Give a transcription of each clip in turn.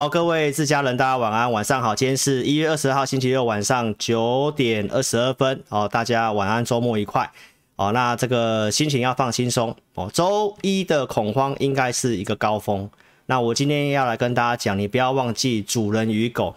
好，各位自家人，大家晚安，晚上好。今天是一月二十号星期六晚上九点二十二分，哦，大家晚安，周末愉快。哦，那这个心情要放轻松哦。周一的恐慌应该是一个高峰。那我今天要来跟大家讲，你不要忘记主人与狗，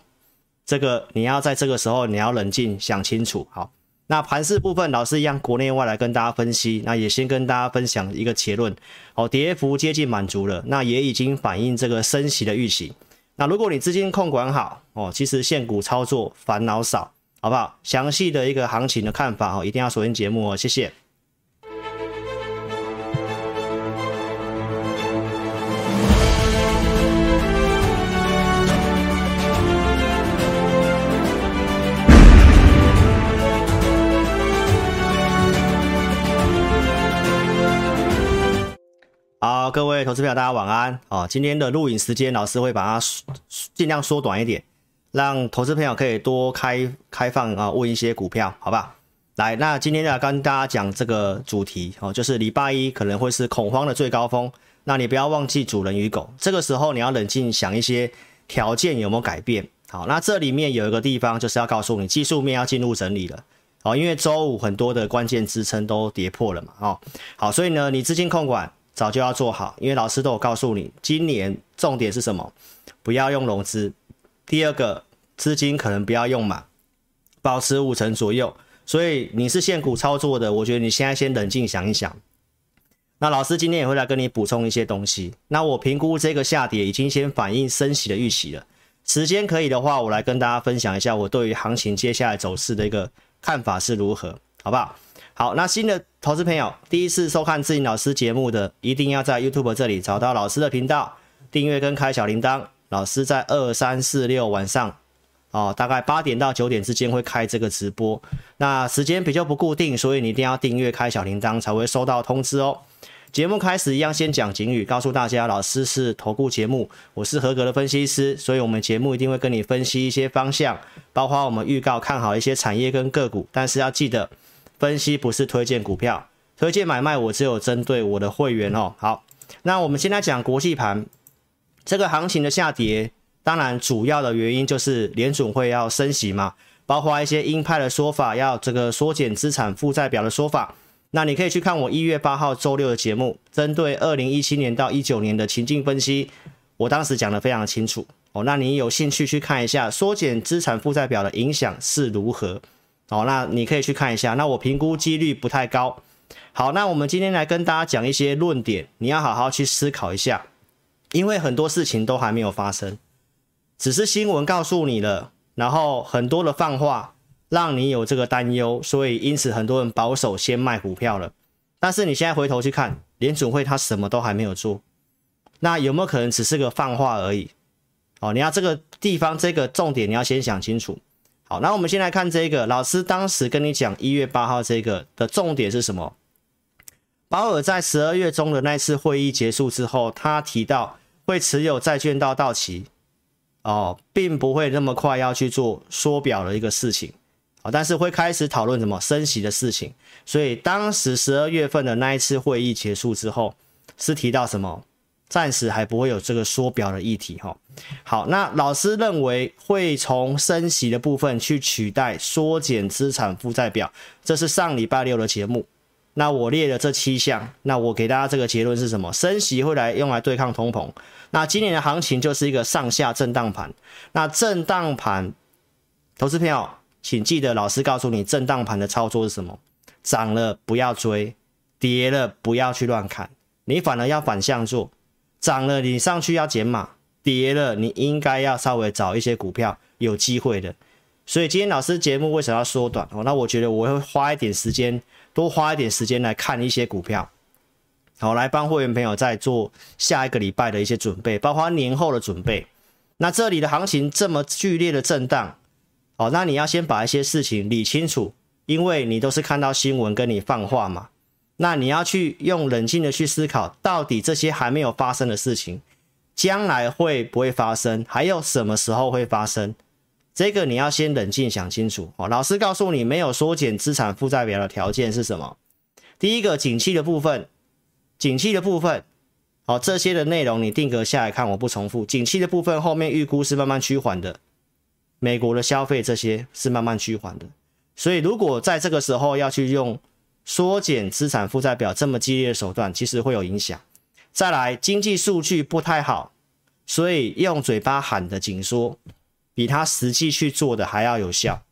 这个你要在这个时候你要冷静想清楚。好，那盘势部分老师一样国内外来跟大家分析，那也先跟大家分享一个结论。哦，跌幅接近满足了，那也已经反映这个升息的预期。那如果你资金控管好哦，其实现股操作烦恼少，好不好？详细的一个行情的看法哦，一定要锁定节目哦，谢谢。好，各位投资朋友，大家晚安哦。今天的录影时间，老师会把它尽量缩短一点，让投资朋友可以多开开放啊，问一些股票，好吧？来，那今天要跟大家讲这个主题哦，就是礼拜一可能会是恐慌的最高峰。那你不要忘记主人与狗，这个时候你要冷静想一些条件有没有改变。好，那这里面有一个地方就是要告诉你，技术面要进入整理了哦，因为周五很多的关键支撑都跌破了嘛。哦，好，所以呢，你资金控管。早就要做好，因为老师都有告诉你，今年重点是什么？不要用融资。第二个，资金可能不要用满，保持五成左右。所以你是现股操作的，我觉得你现在先冷静想一想。那老师今天也会来跟你补充一些东西。那我评估这个下跌已经先反映升息的预期了。时间可以的话，我来跟大家分享一下我对于行情接下来走势的一个看法是如何，好不好？好，那新的投资朋友第一次收看志颖老师节目的，一定要在 YouTube 这里找到老师的频道，订阅跟开小铃铛。老师在二三四六晚上，哦，大概八点到九点之间会开这个直播。那时间比较不固定，所以你一定要订阅开小铃铛才会收到通知哦。节目开始一样先讲警语，告诉大家，老师是投顾节目，我是合格的分析师，所以我们节目一定会跟你分析一些方向，包括我们预告看好一些产业跟个股，但是要记得。分析不是推荐股票，推荐买卖我只有针对我的会员哦。好，那我们现在讲国际盘，这个行情的下跌，当然主要的原因就是联准会要升息嘛，包括一些鹰派的说法，要这个缩减资产负债表的说法。那你可以去看我一月八号周六的节目，针对二零一七年到一九年的情境分析，我当时讲得非常清楚哦。那你有兴趣去看一下缩减资产负债表的影响是如何？好，那你可以去看一下。那我评估几率不太高。好，那我们今天来跟大家讲一些论点，你要好好去思考一下，因为很多事情都还没有发生，只是新闻告诉你了，然后很多的放话让你有这个担忧，所以因此很多人保守先卖股票了。但是你现在回头去看，联准会他什么都还没有做，那有没有可能只是个放话而已？哦，你要这个地方这个重点你要先想清楚。好，那我们先来看这个。老师当时跟你讲一月八号这个的重点是什么？保尔在十二月中的那次会议结束之后，他提到会持有债券到到期，哦，并不会那么快要去做缩表的一个事情，啊，但是会开始讨论什么升息的事情。所以当时十二月份的那一次会议结束之后，是提到什么？暂时还不会有这个缩表的议题哈。好，那老师认为会从升息的部分去取代缩减资产负债表，这是上礼拜六的节目。那我列了这七项，那我给大家这个结论是什么？升息会来用来对抗通膨。那今年的行情就是一个上下震荡盘。那震荡盘，投资朋友请记得，老师告诉你，震荡盘的操作是什么？涨了不要追，跌了不要去乱砍，你反而要反向做。涨了，你上去要减码；跌了，你应该要稍微找一些股票有机会的。所以今天老师节目为什么要缩短？哦，那我觉得我会花一点时间，多花一点时间来看一些股票，好，来帮会员朋友在做下一个礼拜的一些准备，包括年后的准备。那这里的行情这么剧烈的震荡，哦，那你要先把一些事情理清楚，因为你都是看到新闻跟你放话嘛。那你要去用冷静的去思考，到底这些还没有发生的事情，将来会不会发生？还有什么时候会发生？这个你要先冷静想清楚。哦，老师告诉你，没有缩减资产负债表的条件是什么？第一个，景气的部分，景气的部分，好，这些的内容你定格下来看，我不重复。景气的部分后面预估是慢慢趋缓的，美国的消费这些是慢慢趋缓的。所以如果在这个时候要去用缩减资产负债表这么激烈的手段，其实会有影响。再来，经济数据不太好，所以用嘴巴喊的紧缩，比他实际去做的还要有效。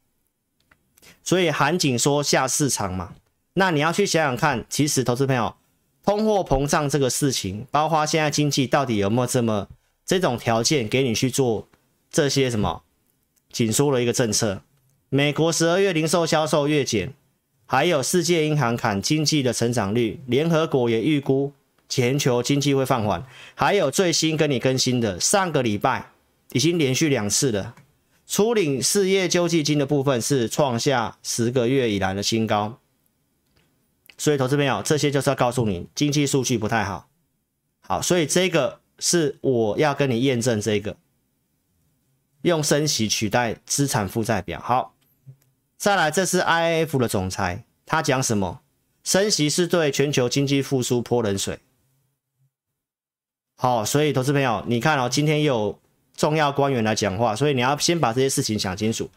所以喊紧缩下市场嘛，那你要去想想看，其实投资朋友。通货膨胀这个事情，包括现在经济到底有没有这么这种条件给你去做这些什么紧缩的一个政策？美国十二月零售销售月减，还有世界银行砍经济的成长率，联合国也预估全球经济会放缓，还有最新跟你更新的，上个礼拜已经连续两次了，初领失业救济金的部分是创下十个月以来的新高。所以，投资朋友，这些就是要告诉你，经济数据不太好。好，所以这个是我要跟你验证这个，用升息取代资产负债表。好，再来，这是 IIF 的总裁，他讲什么？升息是对全球经济复苏泼冷水。好，所以投资朋友，你看哦，今天又有重要官员来讲话，所以你要先把这些事情想清楚。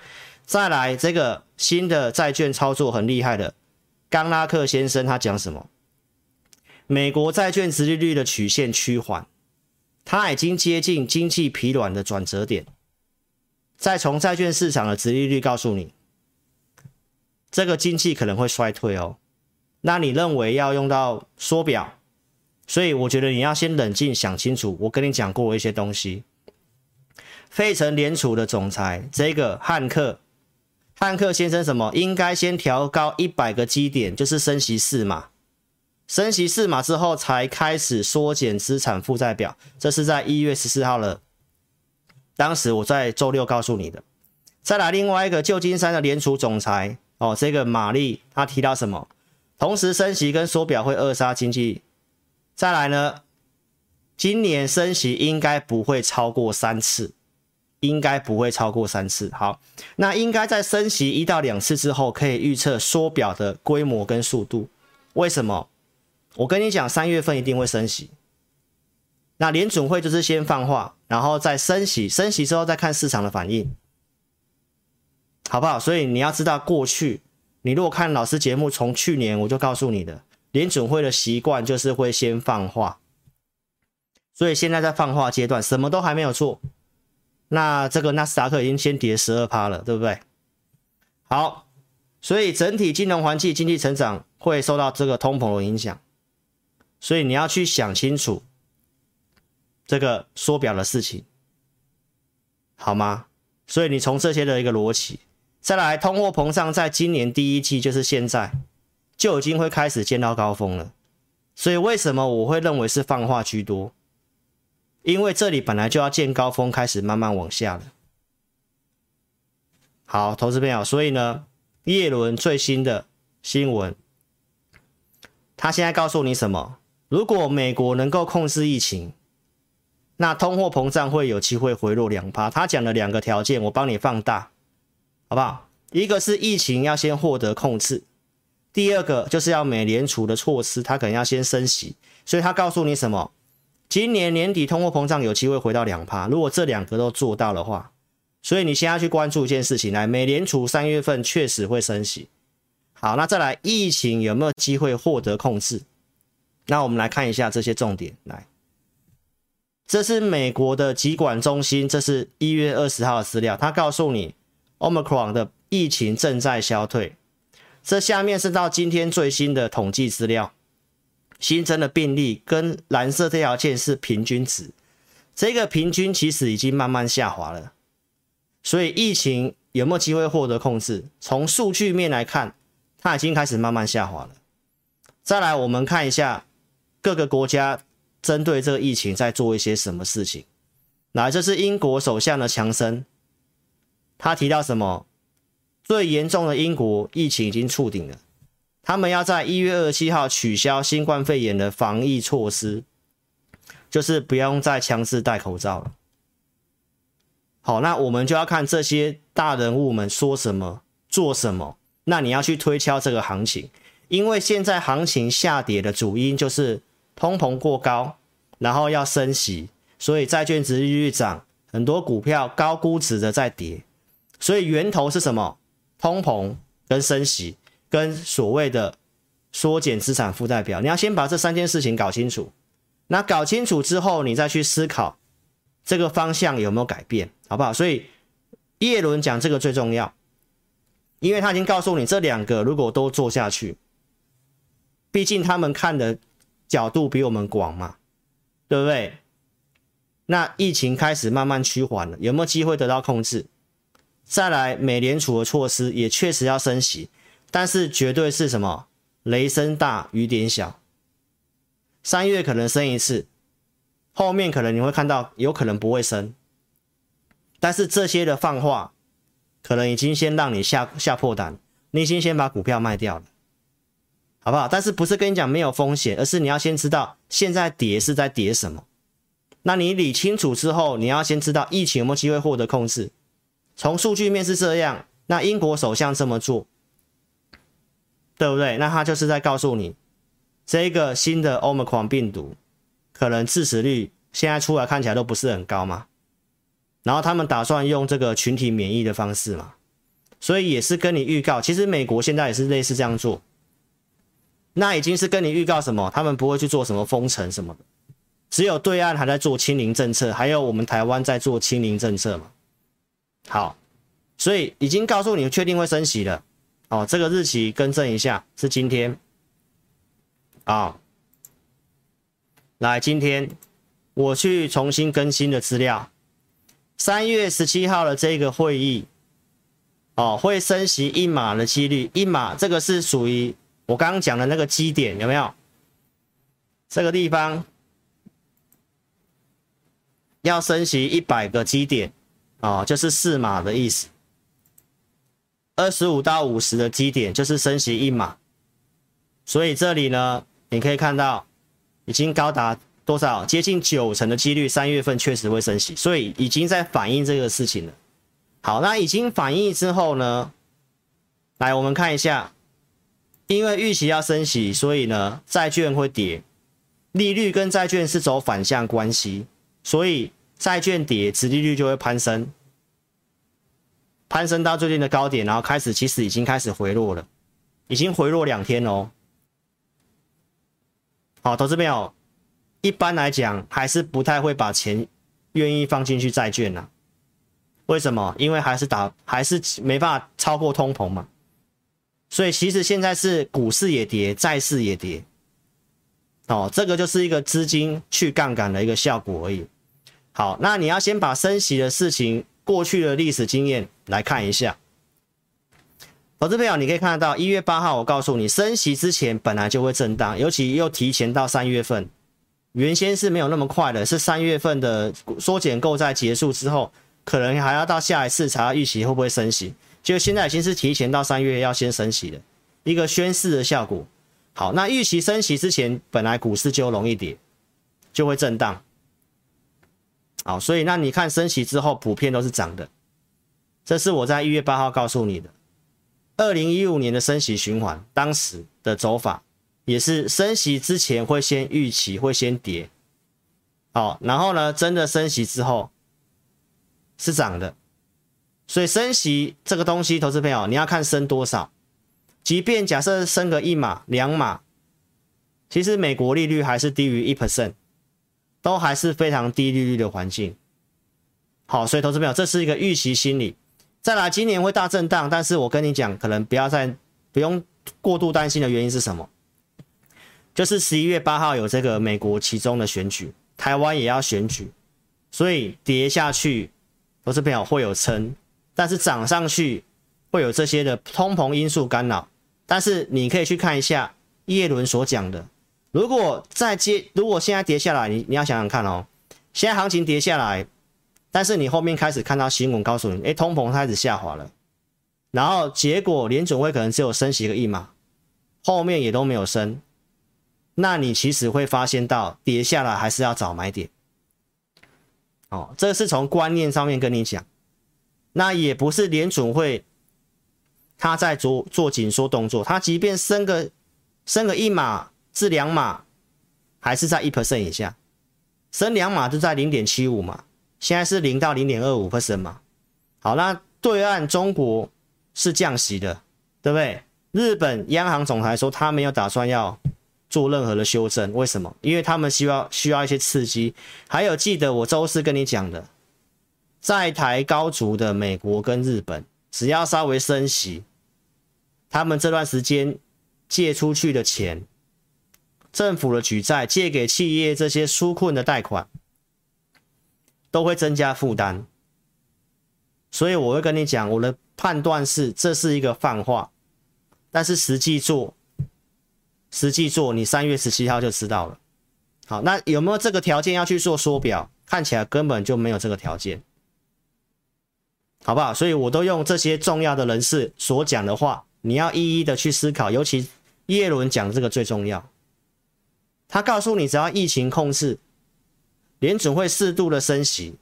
再来，这个新的债券操作很厉害的。冈拉克先生他讲什么？美国债券殖利率的曲线趋缓，它已经接近经济疲软的转折点。再从债券市场的殖利率告诉你，这个经济可能会衰退哦。那你认为要用到缩表？所以我觉得你要先冷静想清楚。我跟你讲过一些东西。费城联储的总裁这个汉克。汉克先生，什么应该先调高一百个基点，就是升息四码，升息四码之后才开始缩减资产负债表。这是在一月十四号了，当时我在周六告诉你的。再来另外一个旧金山的联储总裁哦，这个玛丽他提到什么？同时升息跟缩表会扼杀经济。再来呢，今年升息应该不会超过三次。应该不会超过三次。好，那应该在升息一到两次之后，可以预测缩表的规模跟速度。为什么？我跟你讲，三月份一定会升息。那联准会就是先放话，然后再升息，升息之后再看市场的反应，好不好？所以你要知道，过去你如果看老师节目，从去年我就告诉你的，联准会的习惯就是会先放话。所以现在在放话阶段，什么都还没有做。那这个纳斯达克已经先跌十二趴了，对不对？好，所以整体金融环境、经济成长会受到这个通膨的影响，所以你要去想清楚这个缩表的事情，好吗？所以你从这些的一个逻辑，再来，通货膨胀在今年第一季，就是现在就已经会开始见到高峰了，所以为什么我会认为是放话居多？因为这里本来就要见高峰，开始慢慢往下了。好，投资朋友，所以呢，叶伦最新的新闻，他现在告诉你什么？如果美国能够控制疫情，那通货膨胀会有机会回落两趴。他讲了两个条件，我帮你放大，好不好？一个是疫情要先获得控制，第二个就是要美联储的措施，它可能要先升息。所以他告诉你什么？今年年底通货膨胀有机会回到两趴，如果这两个都做到的话，所以你现在去关注一件事情，来，美联储三月份确实会升息。好，那再来，疫情有没有机会获得控制？那我们来看一下这些重点。来，这是美国的疾管中心，这是一月二十号的资料，它告诉你，Omicron 的疫情正在消退。这下面是到今天最新的统计资料。新增的病例跟蓝色这条线是平均值，这个平均其实已经慢慢下滑了，所以疫情有没有机会获得控制？从数据面来看，它已经开始慢慢下滑了。再来，我们看一下各个国家针对这个疫情在做一些什么事情。来，这是英国首相的强生，他提到什么？最严重的英国疫情已经触顶了。他们要在一月二十七号取消新冠肺炎的防疫措施，就是不用再强制戴口罩了。好，那我们就要看这些大人物们说什么、做什么。那你要去推敲这个行情，因为现在行情下跌的主因就是通膨过高，然后要升息，所以债券值利率涨，很多股票高估值的在跌，所以源头是什么？通膨跟升息跟所谓的缩减资产负债表，你要先把这三件事情搞清楚。那搞清楚之后，你再去思考这个方向有没有改变，好不好？所以叶伦讲这个最重要，因为他已经告诉你这两个如果都做下去，毕竟他们看的角度比我们广嘛，对不对？那疫情开始慢慢趋缓了，有没有机会得到控制？再来，美联储的措施也确实要升息，但是绝对是什么？雷声大雨点小。三月可能升一次，后面可能你会看到有可能不会升，但是这些的放话，可能已经先让你吓吓破胆，你已经先把股票卖掉了，好不好？但是不是跟你讲没有风险，而是你要先知道现在跌是在跌什么。那你理清楚之后，你要先知道疫情有没有机会获得控制。从数据面是这样，那英国首相这么做，对不对？那他就是在告诉你。这个新的 Omicron 病毒可能致死率现在出来看起来都不是很高嘛，然后他们打算用这个群体免疫的方式嘛，所以也是跟你预告，其实美国现在也是类似这样做，那已经是跟你预告什么？他们不会去做什么封城什么的，只有对岸还在做清零政策，还有我们台湾在做清零政策嘛。好，所以已经告诉你确定会升息了，哦，这个日期更正一下是今天。啊、来，今天我去重新更新的资料，三月十七号的这个会议，哦，会升息一码的几率，一码这个是属于我刚刚讲的那个基点，有没有？这个地方要升息一百个基点，哦，就是四码的意思，二十五到五十的基点就是升息一码，所以这里呢。你可以看到，已经高达多少？接近九成的几率，三月份确实会升息，所以已经在反映这个事情了。好，那已经反映之后呢？来，我们看一下，因为预期要升息，所以呢，债券会跌，利率跟债券是走反向关系，所以债券跌，殖利率就会攀升，攀升到最近的高点，然后开始其实已经开始回落了，已经回落两天哦。好，投资朋友，一般来讲还是不太会把钱愿意放进去债券呐。为什么？因为还是打，还是没办法超过通膨嘛。所以其实现在是股市也跌，债市也跌。哦，这个就是一个资金去杠杆的一个效果而已。好，那你要先把升息的事情过去的历史经验来看一下。投资朋友，你可以看得到，一月八号，我告诉你，升息之前本来就会震荡，尤其又提前到三月份，原先是没有那么快的，是三月份的缩减购债结束之后，可能还要到下一次才要预期会不会升息，就现在已经是提前到三月要先升息的一个宣示的效果。好，那预期升息之前，本来股市就容易跌，就会震荡。好，所以那你看升息之后，普遍都是涨的，这是我在一月八号告诉你的。二零一五年的升息循环，当时的走法也是升息之前会先预期会先跌，好，然后呢，真的升息之后是涨的，所以升息这个东西，投资朋友你要看升多少，即便假设升个一码两码，其实美国利率还是低于一 percent，都还是非常低利率的环境，好，所以投资朋友这是一个预期心理。再来，今年会大震荡，但是我跟你讲，可能不要再不用过度担心的原因是什么？就是十一月八号有这个美国其中的选举，台湾也要选举，所以跌下去，投资朋友会有撑，但是涨上去会有这些的通膨因素干扰。但是你可以去看一下叶伦所讲的，如果再接，如果现在跌下来，你你要想想看哦，现在行情跌下来。但是你后面开始看到新闻告诉你，哎，通膨开始下滑了，然后结果联准会可能只有升息个一码，后面也都没有升，那你其实会发现到跌下来还是要找买点，哦，这是从观念上面跟你讲，那也不是联准会他在做做紧缩动作，他即便升个升个一码是两码，还是在一 percent 以下，升两码就在零点七五嘛，现在是零到零点二五 percent 嘛。好，那对岸中国是降息的，对不对？日本央行总裁说他没有打算要做任何的修正，为什么？因为他们需要需要一些刺激。还有，记得我周四跟你讲的，在台高筑的美国跟日本，只要稍微升息，他们这段时间借出去的钱，政府的举债借给企业这些纾困的贷款，都会增加负担。所以我会跟你讲，我的判断是这是一个泛化。但是实际做，实际做，你三月十七号就知道了。好，那有没有这个条件要去做缩表？看起来根本就没有这个条件，好不好？所以我都用这些重要的人士所讲的话，你要一一的去思考。尤其叶伦讲这个最重要，他告诉你，只要疫情控制，联准会适度的升息，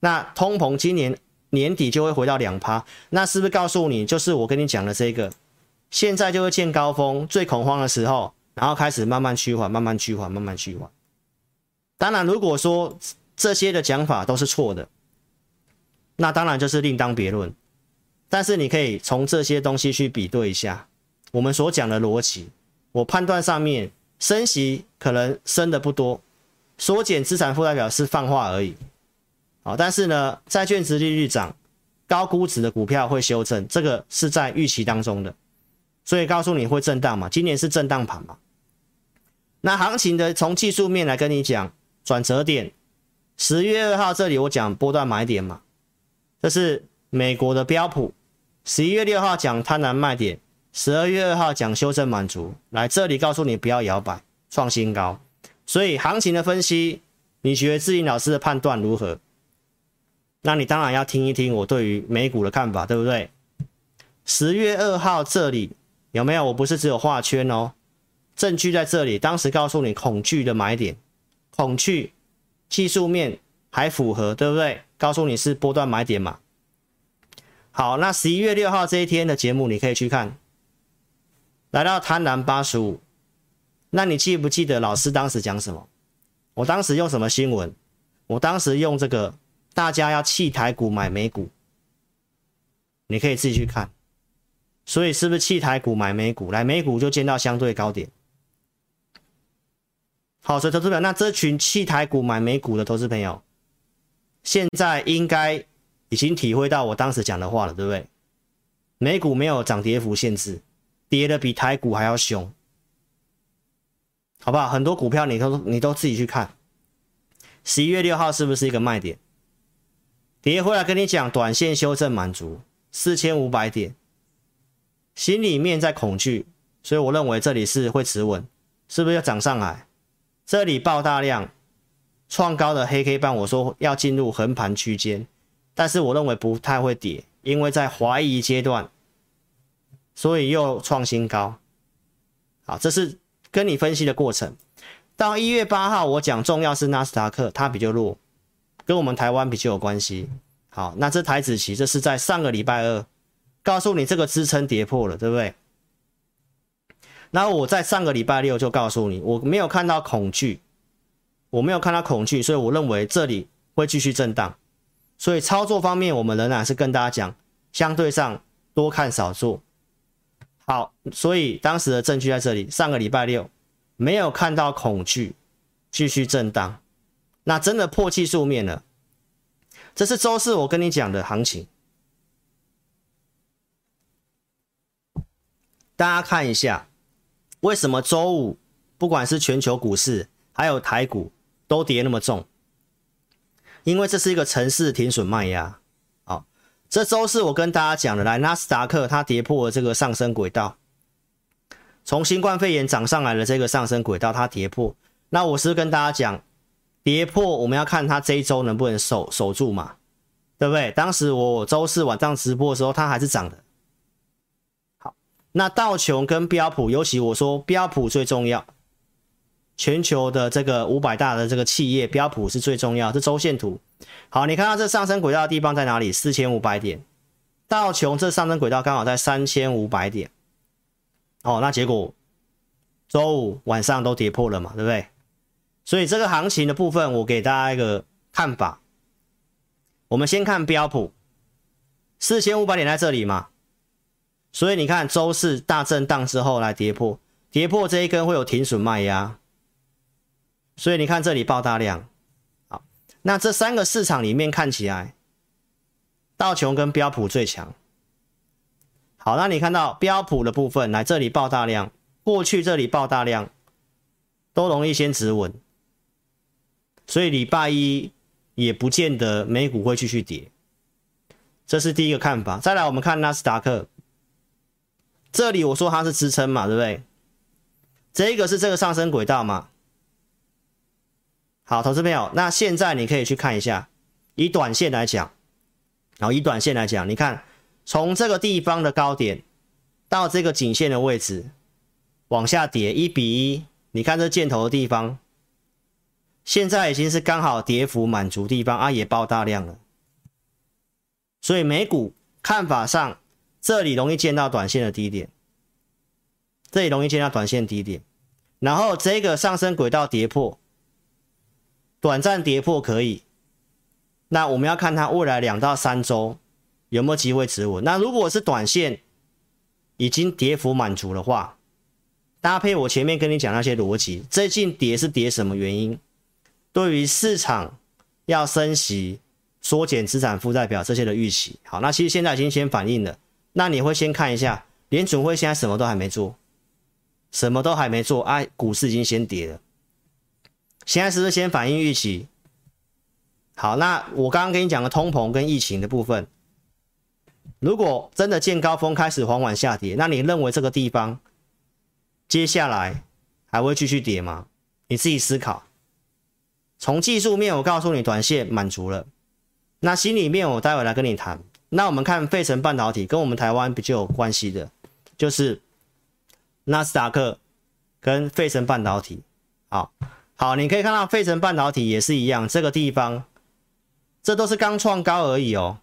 那通膨今年。年底就会回到两趴，那是不是告诉你，就是我跟你讲的这个，现在就会见高峰，最恐慌的时候，然后开始慢慢趋缓，慢慢趋缓，慢慢趋缓。当然，如果说这些的讲法都是错的，那当然就是另当别论。但是你可以从这些东西去比对一下我们所讲的逻辑。我判断上面升息可能升的不多，缩减资产负债表是放话而已。好，但是呢，债券殖利率涨，高估值的股票会修正，这个是在预期当中的，所以告诉你会震荡嘛，今年是震荡盘嘛。那行情的从技术面来跟你讲转折点，十月二号这里我讲波段买点嘛，这是美国的标普，十一月六号讲贪婪卖点，十二月二号讲修正满足，来这里告诉你不要摇摆，创新高。所以行情的分析，你觉得志颖老师的判断如何？那你当然要听一听我对于美股的看法，对不对？十月二号这里有没有？我不是只有画圈哦，证据在这里。当时告诉你恐惧的买点，恐惧技术面还符合，对不对？告诉你是波段买点嘛。好，那十一月六号这一天的节目你可以去看，来到贪婪八十五，那你记不记得老师当时讲什么？我当时用什么新闻？我当时用这个。大家要弃台股买美股，你可以自己去看。所以是不是弃台股买美股？来，美股就见到相对高点。好，所以投资朋友，那这群弃台股买美股的投资朋友，现在应该已经体会到我当时讲的话了，对不对？美股没有涨跌幅限制，跌的比台股还要凶，好不好？很多股票你都你都自己去看。十一月六号是不是一个卖点？跌回来跟你讲，短线修正满足四千五百点，心里面在恐惧，所以我认为这里是会持稳，是不是要涨上来？这里爆大量创高的黑 K 棒，我说要进入横盘区间，但是我认为不太会跌，因为在怀疑阶段，所以又创新高。好，这是跟你分析的过程。到一月八号，我讲重要是纳斯达克，它比较弱。跟我们台湾比较有关系。好，那这台子期，这是在上个礼拜二告诉你这个支撑跌破了，对不对？然后我在上个礼拜六就告诉你，我没有看到恐惧，我没有看到恐惧，所以我认为这里会继续震荡。所以操作方面，我们仍然是跟大家讲，相对上多看少做。好，所以当时的证据在这里，上个礼拜六没有看到恐惧，继续震荡。那真的破技术面了，这是周四我跟你讲的行情。大家看一下，为什么周五不管是全球股市还有台股都跌那么重？因为这是一个城市停损卖压。这周四我跟大家讲的，来纳斯达克它跌破了这个上升轨道，从新冠肺炎涨上来的这个上升轨道它跌破，那我是跟大家讲？跌破，我们要看它这一周能不能守守住嘛，对不对？当时我周四晚上直播的时候，它还是涨的。好，那道琼跟标普，尤其我说标普最重要，全球的这个五百大的这个企业，标普是最重要。这周线图，好，你看到这上升轨道的地方在哪里？四千五百点，道琼这上升轨道刚好在三千五百点。哦，那结果周五晚上都跌破了嘛，对不对？所以这个行情的部分，我给大家一个看法。我们先看标普，四千五百点在这里嘛，所以你看周四大震荡之后来跌破，跌破这一根会有停损卖压，所以你看这里爆大量。好，那这三个市场里面看起来，道琼跟标普最强。好，那你看到标普的部分来这里爆大量，过去这里爆大量，都容易先止稳，所以礼拜一。也不见得美股会继续跌，这是第一个看法。再来，我们看纳斯达克，这里我说它是支撑嘛，对不对？这个是这个上升轨道嘛。好，投资朋友，那现在你可以去看一下，以短线来讲，然后以短线来讲，你看从这个地方的高点到这个颈线的位置往下跌一比一，你看这箭头的地方。现在已经是刚好跌幅满足地方啊，也爆大量了，所以美股看法上，这里容易见到短线的低点，这里容易见到短线低点，然后这个上升轨道跌破，短暂跌破可以，那我们要看它未来两到三周有没有机会止稳。那如果是短线已经跌幅满足的话，搭配我前面跟你讲那些逻辑，最近跌是跌什么原因？对于市场要升息、缩减资产负债表这些的预期，好，那其实现在已经先反映了。那你会先看一下，联准会现在什么都还没做，什么都还没做，哎、啊，股市已经先跌了。现在是不是先反映预期？好，那我刚刚跟你讲的通膨跟疫情的部分，如果真的见高峰开始缓缓下跌，那你认为这个地方接下来还会继续跌吗？你自己思考。从技术面，我告诉你，短线满足了。那心里面，我待会来跟你谈。那我们看费城半导体跟我们台湾比较有关系的，就是纳斯达克跟费城半导体。好，你可以看到费城半导体也是一样，这个地方，这都是刚创高而已哦。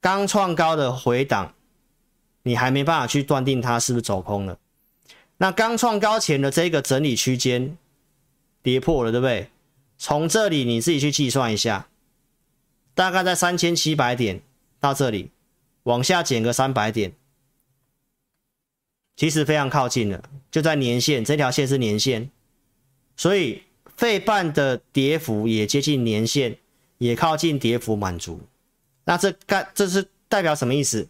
刚创高的回档，你还没办法去断定它是不是走空了。那刚创高前的这个整理区间。跌破了，对不对？从这里你自己去计算一下，大概在三千七百点到这里，往下减个三百点，其实非常靠近了，就在年线，这条线是年线，所以费半的跌幅也接近年线，也靠近跌幅满足。那这干这是代表什么意思？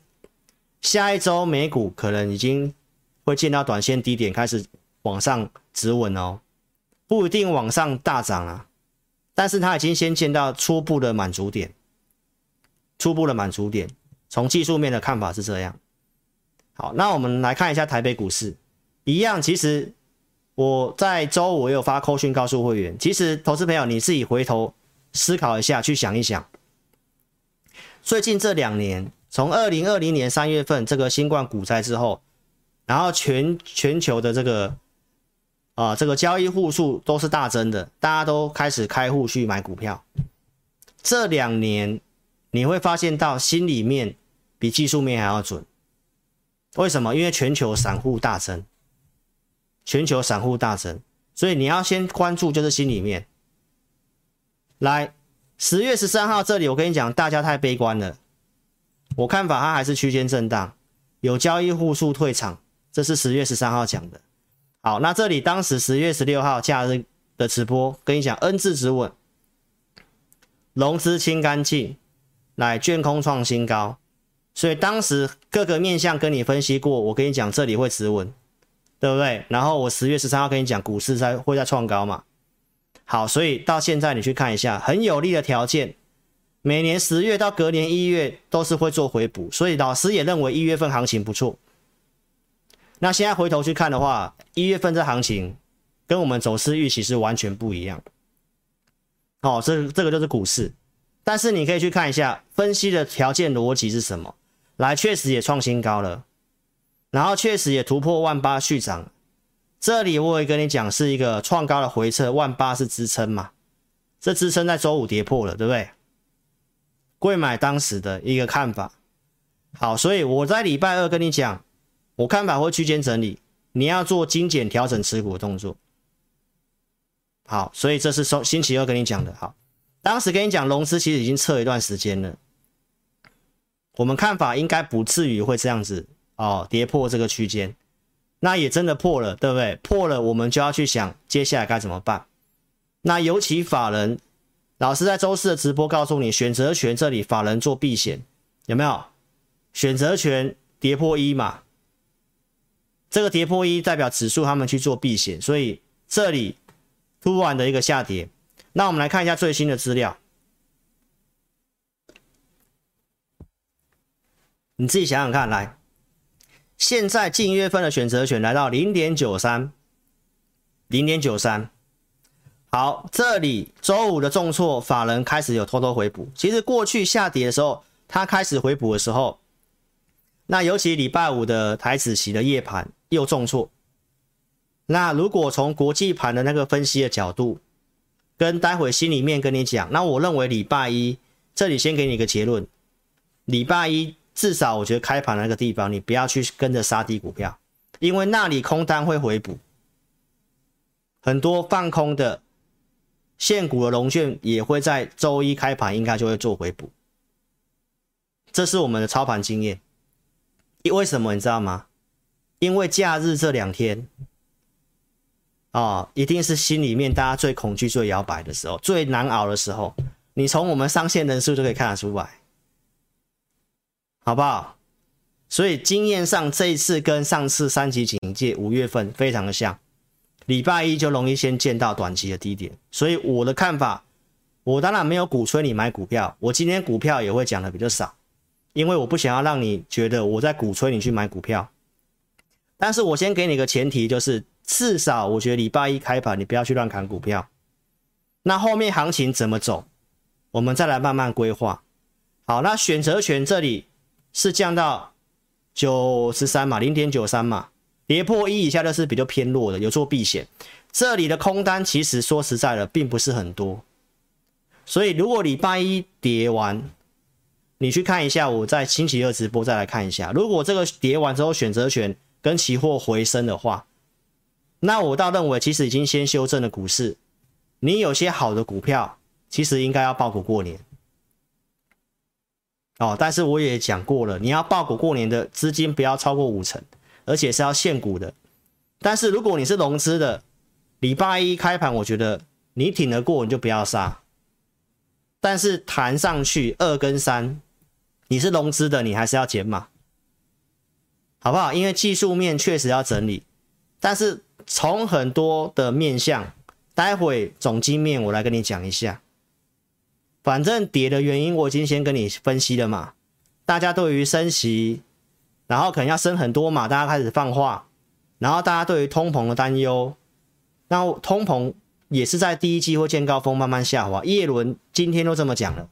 下一周美股可能已经会见到短线低点，开始往上止稳哦。不一定往上大涨啊，但是它已经先见到初步的满足点，初步的满足点。从技术面的看法是这样。好，那我们来看一下台北股市，一样。其实我在周五也有发扣讯告诉会员，其实投资朋友你自己回头思考一下，去想一想，最近这两年，从二零二零年三月份这个新冠股灾之后，然后全全球的这个。啊，这个交易户数都是大增的，大家都开始开户去买股票。这两年你会发现到心里面比技术面还要准。为什么？因为全球散户大增，全球散户大神，所以你要先关注就是心里面。来，十月十三号这里，我跟你讲，大家太悲观了。我看法它还是区间震荡，有交易户数退场，这是十月十三号讲的。好，那这里当时十月十六号假日的直播，跟你讲 N 字止稳，融资清干净，来卷空创新高，所以当时各个面向跟你分析过，我跟你讲这里会止稳，对不对？然后我十月十三号跟你讲股市在会再创高嘛。好，所以到现在你去看一下，很有利的条件，每年十月到隔年一月都是会做回补，所以老师也认为一月份行情不错。那现在回头去看的话，一月份这行情跟我们走势预期是完全不一样。哦，这这个就是股市，但是你可以去看一下分析的条件逻辑是什么。来，确实也创新高了，然后确实也突破万八续涨。这里我会跟你讲是一个创高的回撤，万八是支撑嘛？这支撑在周五跌破了，对不对？贵买当时的一个看法。好，所以我在礼拜二跟你讲。我看法会区间整理，你要做精简调整持股的动作。好，所以这是说星期二跟你讲的。好，当时跟你讲融资其实已经测一段时间了，我们看法应该不至于会这样子哦，跌破这个区间。那也真的破了，对不对？破了，我们就要去想接下来该怎么办。那尤其法人，老师在周四的直播告诉你，选择权这里法人做避险，有没有？选择权跌破一嘛？这个跌破一代表指数他们去做避险，所以这里突然的一个下跌。那我们来看一下最新的资料，你自己想想看，来。现在近月份的选择权来到零点九三，零点九三。好，这里周五的重挫，法人开始有偷偷回补。其实过去下跌的时候，它开始回补的时候，那尤其礼拜五的台指期的夜盘又重挫。那如果从国际盘的那个分析的角度，跟待会心里面跟你讲，那我认为礼拜一这里先给你一个结论，礼拜一。至少我觉得开盘那个地方，你不要去跟着杀低股票，因为那里空单会回补，很多放空的现股的融券也会在周一开盘应该就会做回补，这是我们的操盘经验。为什么你知道吗？因为假日这两天啊、哦，一定是心里面大家最恐惧、最摇摆的时候，最难熬的时候。你从我们上线人数就可以看得出来。好不好？所以经验上这一次跟上次三级警戒五月份非常的像，礼拜一就容易先见到短期的低点。所以我的看法，我当然没有鼓吹你买股票，我今天股票也会讲的比较少，因为我不想要让你觉得我在鼓吹你去买股票。但是我先给你个前提，就是至少我觉得礼拜一开盘你不要去乱砍股票。那后面行情怎么走，我们再来慢慢规划。好，那选择权这里。是降到九十三嘛，零点九三嘛，跌破一以下就是比较偏弱的，有做避险。这里的空单其实说实在的，并不是很多。所以如果礼拜一跌完，你去看一下，我在星期二直播再来看一下。如果这个跌完之后选择权跟期货回升的话，那我倒认为其实已经先修正了股市。你有些好的股票，其实应该要报股过年。哦，但是我也讲过了，你要抱股过年的资金不要超过五成，而且是要限股的。但是如果你是融资的，礼拜一开盘，我觉得你挺得过，你就不要杀。但是弹上去二跟三，你是融资的，你还是要减码，好不好？因为技术面确实要整理，但是从很多的面向，待会总经面我来跟你讲一下。反正跌的原因我已经先跟你分析了嘛，大家对于升息，然后可能要升很多嘛，大家开始放话，然后大家对于通膨的担忧，那通膨也是在第一季或见高峰，慢慢下滑。叶伦今天都这么讲了，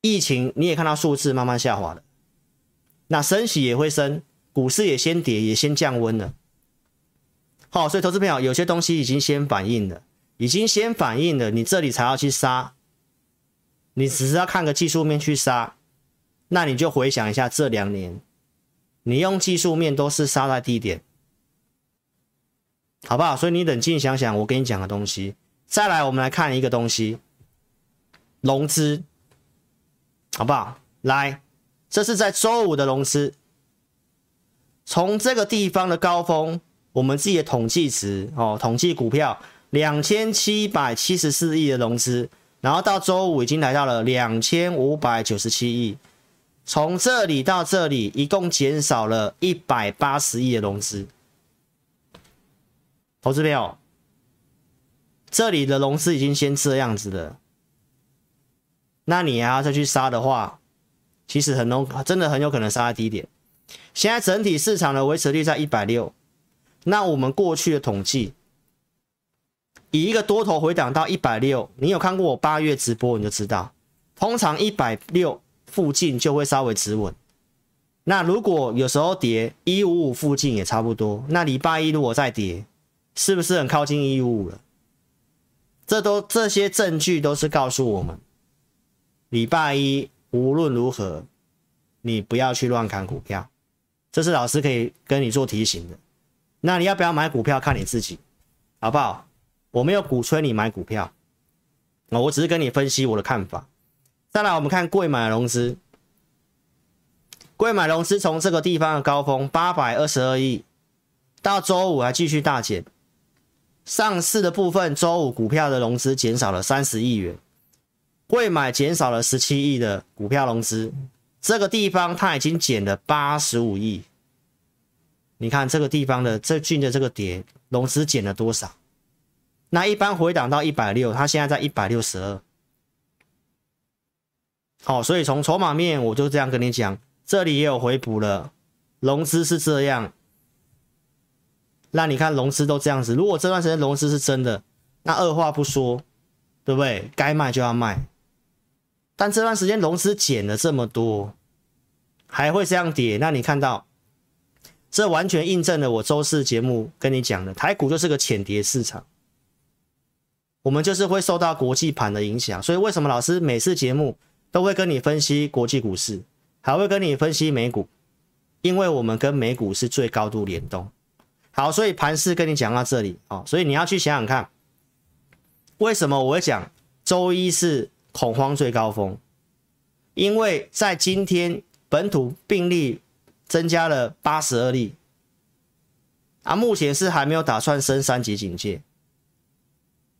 疫情你也看到数字慢慢下滑了，那升息也会升，股市也先跌，也先降温了。好，所以投资朋友有些东西已经先反应了，已经先反应了，你这里才要去杀。你只是要看个技术面去杀，那你就回想一下这两年，你用技术面都是杀在低点，好不好？所以你冷静想想我跟你讲的东西。再来，我们来看一个东西，融资，好不好？来，这是在周五的融资，从这个地方的高峰，我们自己的统计值哦，统计股票两千七百七十四亿的融资。然后到周五已经来到了两千五百九十七亿，从这里到这里一共减少了一百八十亿的融资。投资朋友，这里的融资已经先这样子了，那你还要再去杀的话，其实很容真的很有可能杀在低点。现在整体市场的维持率在一百六，那我们过去的统计。以一个多头回档到一百六，你有看过我八月直播，你就知道，通常一百六附近就会稍微止稳。那如果有时候跌一五五附近也差不多。那礼拜一如果再跌，是不是很靠近一五五了？这都这些证据都是告诉我们，礼拜一无论如何，你不要去乱砍股票。这是老师可以跟你做提醒的。那你要不要买股票，看你自己，好不好？我没有鼓吹你买股票，啊，我只是跟你分析我的看法。再来，我们看贵买融资，贵买融资从这个地方的高峰八百二十二亿，到周五还继续大减。上市的部分，周五股票的融资减少了三十亿元，贵买减少了十七亿的股票融资，这个地方它已经减了八十五亿。你看这个地方的最近的这个跌，融资减了多少？那一般回档到一百六，它现在在一百六十二。好，所以从筹码面，我就这样跟你讲，这里也有回补了，融资是这样。那你看融资都这样子，如果这段时间融资是真的，那二话不说，对不对？该卖就要卖。但这段时间融资减了这么多，还会这样跌？那你看到，这完全印证了我周四节目跟你讲的，台股就是个浅跌市场，我们就是会受到国际盘的影响。所以为什么老师每次节目都会跟你分析国际股市，还会跟你分析美股？因为我们跟美股是最高度联动。好，所以盘势跟你讲到这里哦，所以你要去想想看，为什么我会讲周一是恐慌最高峰？因为在今天本土病例增加了八十二例，啊，目前是还没有打算升三级警戒。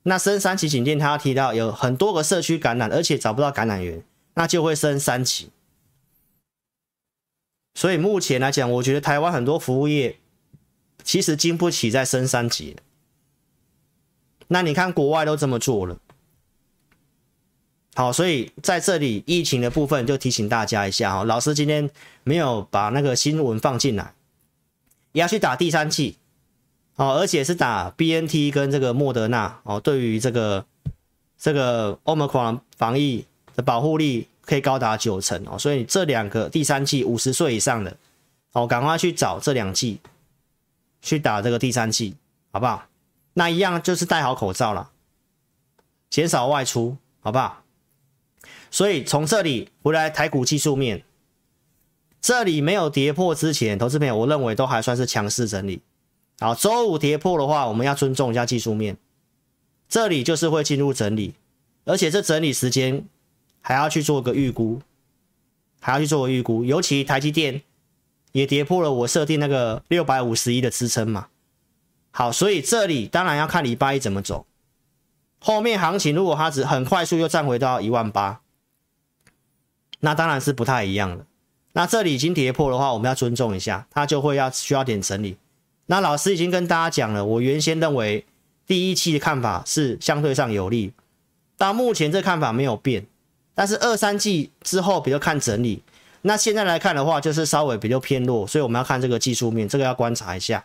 那升三级警戒，他要提到有很多个社区感染，而且找不到感染源，那就会升三级。所以目前来讲，我觉得台湾很多服务业。其实经不起再升三级，那你看国外都这么做了，好，所以在这里疫情的部分就提醒大家一下哈，老师今天没有把那个新闻放进来，也要去打第三剂，哦，而且是打 BNT 跟这个莫德纳哦，对于这个这个 Omicron 防疫的保护力可以高达九成哦，所以这两个第三剂五十岁以上的哦，赶快去找这两剂。去打这个第三剂，好不好？那一样就是戴好口罩了，减少外出，好不好？所以从这里回来台股技术面，这里没有跌破之前，投资朋友我认为都还算是强势整理。好，周五跌破的话，我们要尊重一下技术面，这里就是会进入整理，而且这整理时间还要去做个预估，还要去做个预估，尤其台积电。也跌破了我设定那个六百五十一的支撑嘛，好，所以这里当然要看礼拜一怎么走。后面行情如果它只很快速又站回到一万八，那当然是不太一样的。那这里已经跌破的话，我们要尊重一下，它就会要需要点整理。那老师已经跟大家讲了，我原先认为第一季的看法是相对上有利，到目前这看法没有变，但是二三季之后比较看整理。那现在来看的话，就是稍微比较偏弱，所以我们要看这个技术面，这个要观察一下。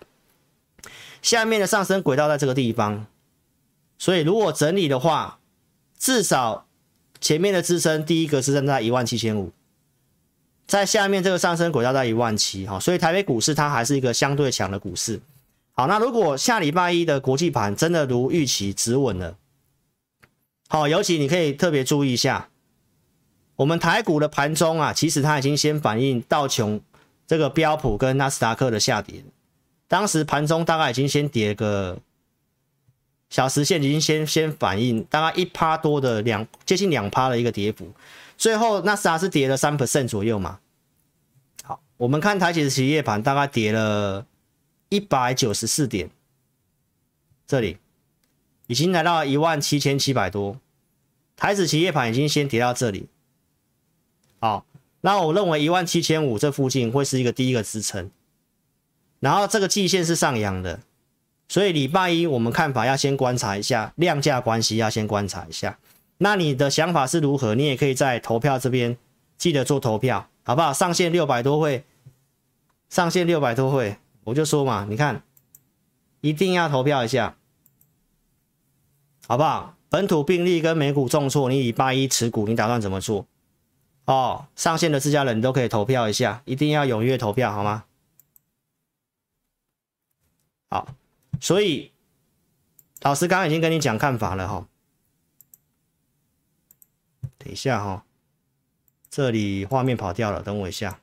下面的上升轨道在这个地方，所以如果整理的话，至少前面的支撑第一个支撑在一万七千五，在下面这个上升轨道在一万七，哈，所以台北股市它还是一个相对强的股市。好，那如果下礼拜一的国际盘真的如预期止稳了，好，尤其你可以特别注意一下。我们台股的盘中啊，其实它已经先反映道琼这个标普跟纳斯达克的下跌。当时盘中大概已经先跌个小时线，已经先先反映大概一趴多的两接近两趴的一个跌幅。最后纳斯达是跌了三 percent 左右嘛。好，我们看台指期夜盘大概跌了一百九十四点，这里已经来到一万七千七百多。台指期夜盘已经先跌到这里。好，那我认为一万七千五这附近会是一个第一个支撑，然后这个季线是上扬的，所以礼拜一我们看法要先观察一下量价关系，要先观察一下。那你的想法是如何？你也可以在投票这边记得做投票，好不好？上线六百多会，上线六百多会，我就说嘛，你看一定要投票一下，好不好？本土病例跟美股重挫，你以八一持股，你打算怎么做？哦，上线的自家人你都可以投票一下，一定要踊跃投票，好吗？好，所以老师刚刚已经跟你讲看法了哈。等一下哈，这里画面跑掉了，等我一下。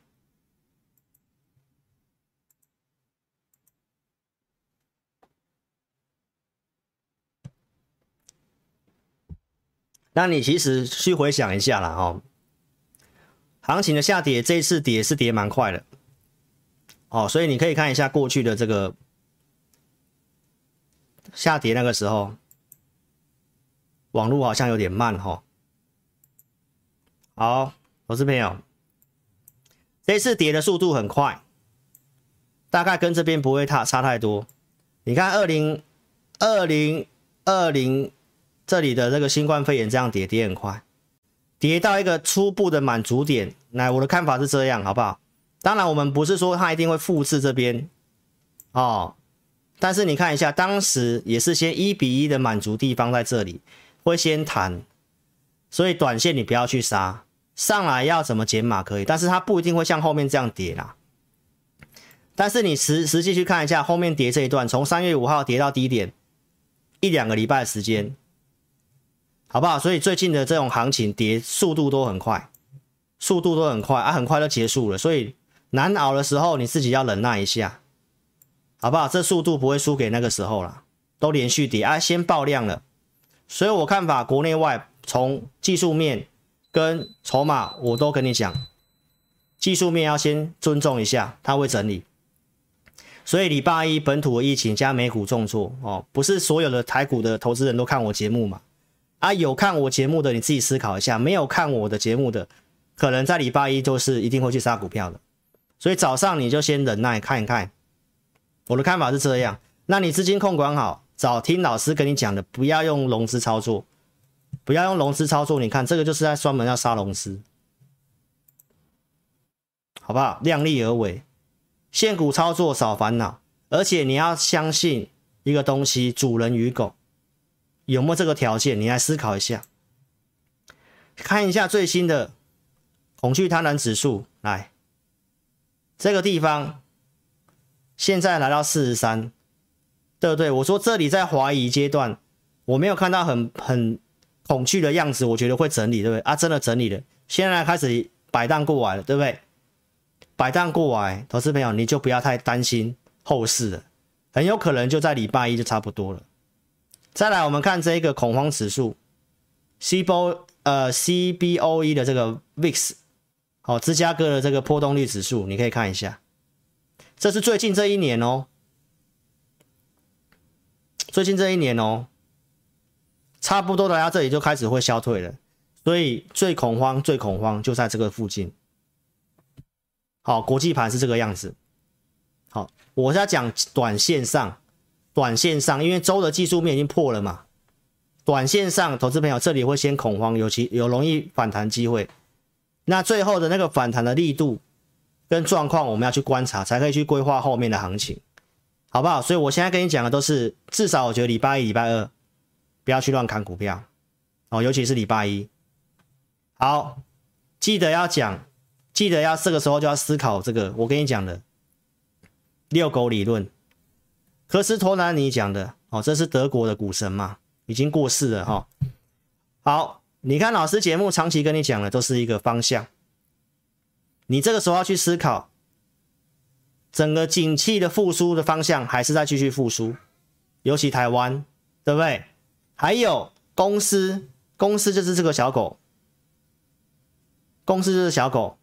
那你其实去回想一下啦，哦，行情的下跌，这一次跌是跌蛮快的，哦，所以你可以看一下过去的这个下跌那个时候，网络好像有点慢哈。好，投资朋友，这次跌的速度很快，大概跟这边不会差差太多。你看二零二零二零。这里的这个新冠肺炎这样跌跌很快，跌到一个初步的满足点。来，我的看法是这样，好不好？当然，我们不是说它一定会复制这边哦，但是你看一下，当时也是先一比一的满足地方在这里，会先弹，所以短线你不要去杀，上来要怎么减码可以，但是它不一定会像后面这样跌啦。但是你实实际去看一下后面跌这一段，从三月五号跌到低点，一两个礼拜的时间。好不好？所以最近的这种行情跌速度都很快，速度都很快啊，很快就结束了。所以难熬的时候，你自己要忍耐一下，好不好？这速度不会输给那个时候了，都连续跌啊，先爆量了。所以我看法，国内外从技术面跟筹码，我都跟你讲，技术面要先尊重一下，它会整理。所以礼拜一本土的疫情加美股重挫哦，不是所有的台股的投资人都看我节目嘛？啊，有看我节目的，你自己思考一下；没有看我的节目的，可能在礼拜一就是一定会去杀股票的。所以早上你就先忍耐看一看。我的看法是这样，那你资金控管好，早听老师跟你讲的，不要用融资操作，不要用融资操作。你看这个就是在专门要杀融资，好不好？量力而为，现股操作少烦恼，而且你要相信一个东西：主人与狗。有没有这个条件？你来思考一下，看一下最新的恐惧贪婪指数，来这个地方，现在来到四十三，对不对？我说这里在怀疑阶段，我没有看到很很恐惧的样子，我觉得会整理，对不对？啊，真的整理了，现在开始摆荡过来了，对不对？摆荡过来，投资朋友你就不要太担心后市了，很有可能就在礼拜一就差不多了。再来，我们看这一个恐慌指数，CBO 呃 CBOE 的这个 VIX，好，芝加哥的这个波动率指数，你可以看一下，这是最近这一年哦，最近这一年哦，差不多的，它这里就开始会消退了，所以最恐慌、最恐慌就在这个附近。好，国际盘是这个样子。好，我在讲短线上。短线上，因为周的技术面已经破了嘛，短线上，投资朋友这里会先恐慌，尤其有容易反弹机会。那最后的那个反弹的力度跟状况，我们要去观察，才可以去规划后面的行情，好不好？所以我现在跟你讲的都是，至少我觉得礼拜一、礼拜二不要去乱砍股票哦，尤其是礼拜一。好，记得要讲，记得要这个时候就要思考这个，我跟你讲的遛狗理论。科斯托兰尼讲的哦，这是德国的股神嘛，已经过世了哈。好，你看老师节目长期跟你讲的都是一个方向，你这个时候要去思考，整个景气的复苏的方向还是在继续复苏，尤其台湾，对不对？还有公司，公司就是这个小狗，公司就是小狗，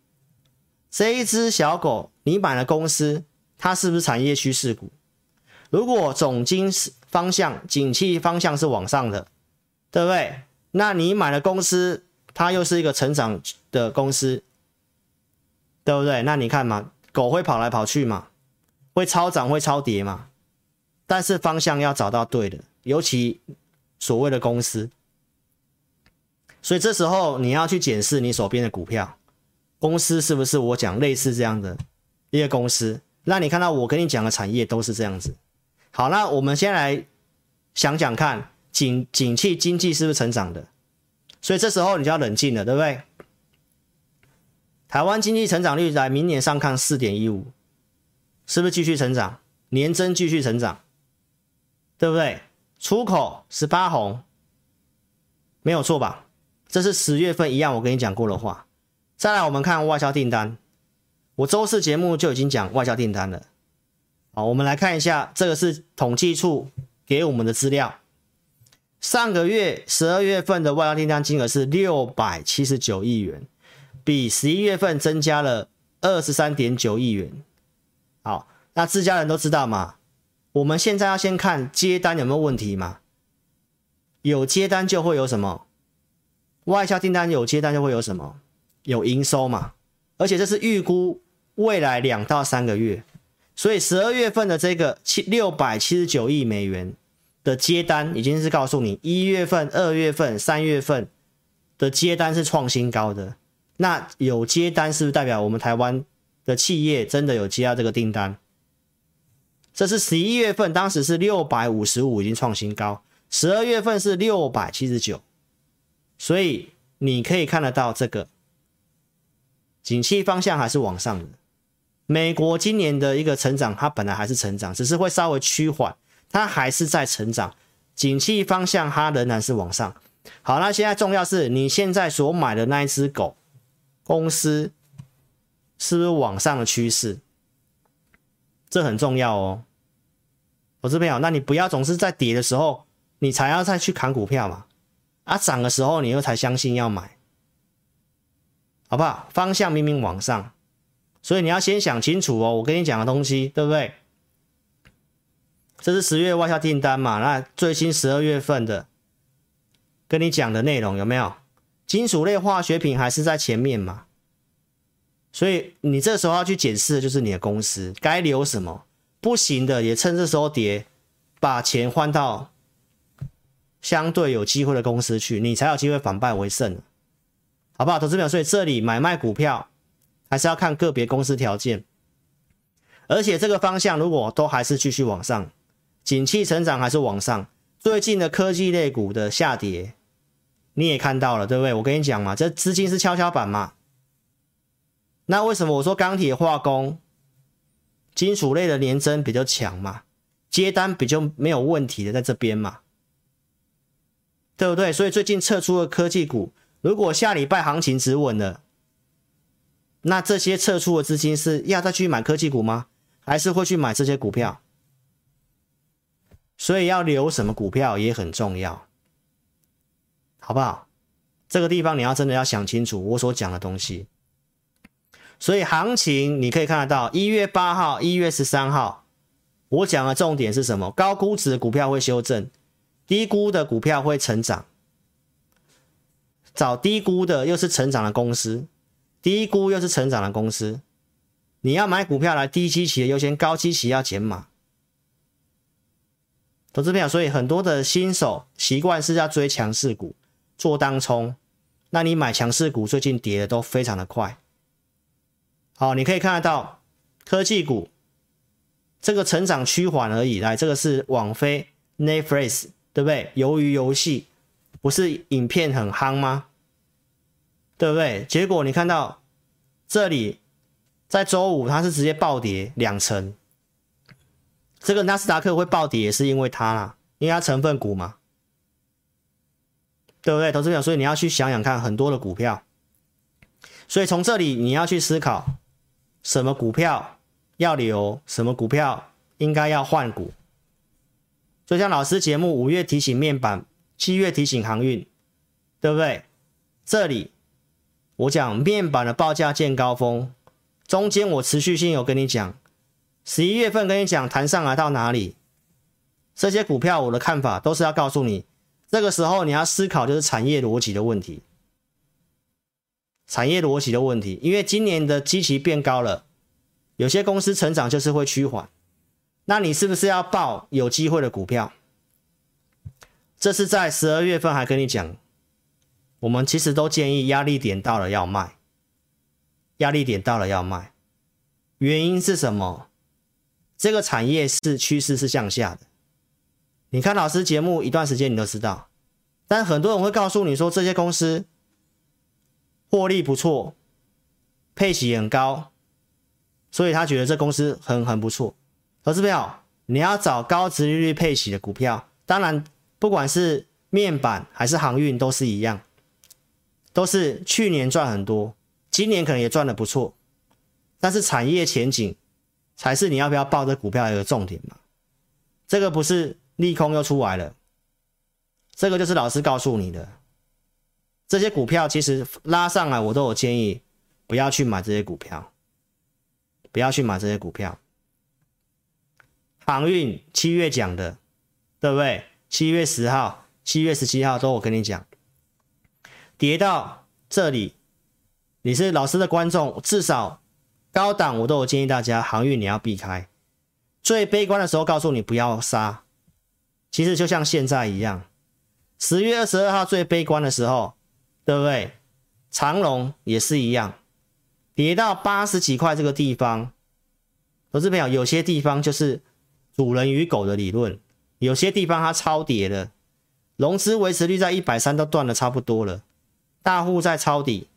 这一只小狗，你买了公司，它是不是产业趋势股？如果总经方向、景气方向是往上的，对不对？那你买了公司，它又是一个成长的公司，对不对？那你看嘛，狗会跑来跑去嘛，会超涨会超跌嘛，但是方向要找到对的，尤其所谓的公司。所以这时候你要去检视你手边的股票，公司是不是我讲类似这样的一个公司？那你看到我跟你讲的产业都是这样子。好，那我们先来想想看，景景气经济是不是成长的？所以这时候你就要冷静了，对不对？台湾经济成长率在明年上看四点一五，是不是继续成长？年增继续成长，对不对？出口十八红，没有错吧？这是十月份一样，我跟你讲过的话。再来，我们看外销订单，我周四节目就已经讲外销订单了。好，我们来看一下，这个是统计处给我们的资料。上个月十二月份的外销订单金额是六百七十九亿元，比十一月份增加了二十三点九亿元。好，那自家人都知道嘛？我们现在要先看接单有没有问题嘛？有接单就会有什么？外销订单有接单就会有什么？有营收嘛？而且这是预估未来两到三个月，所以十二月份的这个七六百七十九亿美元的接单，已经是告诉你一月份、二月份、三月份的接单是创新高的。那有接单是不是代表我们台湾的企业真的有接到这个订单？这是十一月份，当时是六百五十五，已经创新高。十二月份是六百七十九，所以你可以看得到这个景气方向还是往上的。美国今年的一个成长，它本来还是成长，只是会稍微趋缓，它还是在成长。景气方向它仍然是往上。好，那现在重要是你现在所买的那一只狗公司是不是往上的趋势？这很重要哦，我这边好，那你不要总是在跌的时候，你才要再去砍股票嘛，啊，涨的时候你又才相信要买，好不好？方向明明往上，所以你要先想清楚哦。我跟你讲的东西，对不对？这是十月外销订单嘛，那最新十二月份的跟你讲的内容有没有？金属类化学品还是在前面嘛？所以你这时候要去检视的就是你的公司该留什么，不行的也趁这时候跌，把钱换到相对有机会的公司去，你才有机会反败为胜，好不好？投资表，所以这里买卖股票还是要看个别公司条件，而且这个方向如果都还是继续往上，景气成长还是往上，最近的科技类股的下跌你也看到了，对不对？我跟你讲嘛，这资金是跷跷板嘛。那为什么我说钢铁、化工、金属类的年增比较强嘛？接单比较没有问题的在这边嘛，对不对？所以最近撤出的科技股，如果下礼拜行情止稳了，那这些撤出的资金是要再去买科技股吗？还是会去买这些股票？所以要留什么股票也很重要，好不好？这个地方你要真的要想清楚我所讲的东西。所以行情你可以看得到，一月八号、一月十三号，我讲的重点是什么？高估值的股票会修正，低估的股票会成长。找低估的又是成长的公司，低估又是成长的公司。你要买股票来低基期的优先，高基期要减码。投资朋友，所以很多的新手习惯是要追强势股做当冲，那你买强势股最近跌的都非常的快。好，你可以看得到科技股这个成长趋缓而已。来，这个是网飞 Netflix，对不对？鱿鱼游戏不是影片很夯吗？对不对？结果你看到这里，在周五它是直接暴跌两成。这个纳斯达克会暴跌也是因为它啦，因为它成分股嘛，对不对？投资者，所以你要去想想看，很多的股票。所以从这里你要去思考。什么股票要留？什么股票应该要换股？就像老师节目五月提醒面板，七月提醒航运，对不对？这里我讲面板的报价见高峰，中间我持续性有跟你讲，十一月份跟你讲弹上来到哪里，这些股票我的看法都是要告诉你，这个时候你要思考就是产业逻辑的问题。产业逻辑的问题，因为今年的基期变高了，有些公司成长就是会趋缓，那你是不是要报有机会的股票？这是在十二月份还跟你讲，我们其实都建议压力点到了要卖，压力点到了要卖，原因是什么？这个产业是趋势是向下的，你看老师节目一段时间你都知道，但很多人会告诉你说这些公司。获利不错，配息很高，所以他觉得这公司很很不错。投资票，你要找高殖利率配息的股票，当然不管是面板还是航运都是一样，都是去年赚很多，今年可能也赚的不错，但是产业前景才是你要不要报这股票的一个重点嘛。这个不是利空又出来了，这个就是老师告诉你的。这些股票其实拉上来，我都有建议不要去买这些股票，不要去买这些股票。航运七月讲的，对不对？七月十号、七月十七号都我跟你讲，跌到这里，你是老师的观众，至少高档我都有建议大家航运你要避开。最悲观的时候告诉你不要杀，其实就像现在一样，十月二十二号最悲观的时候。对不对？长龙也是一样，跌到八十几块这个地方，投资朋友，有些地方就是主人与狗的理论，有些地方它超跌了，融资维持率在一百三都断了差不多了，大户在抄底，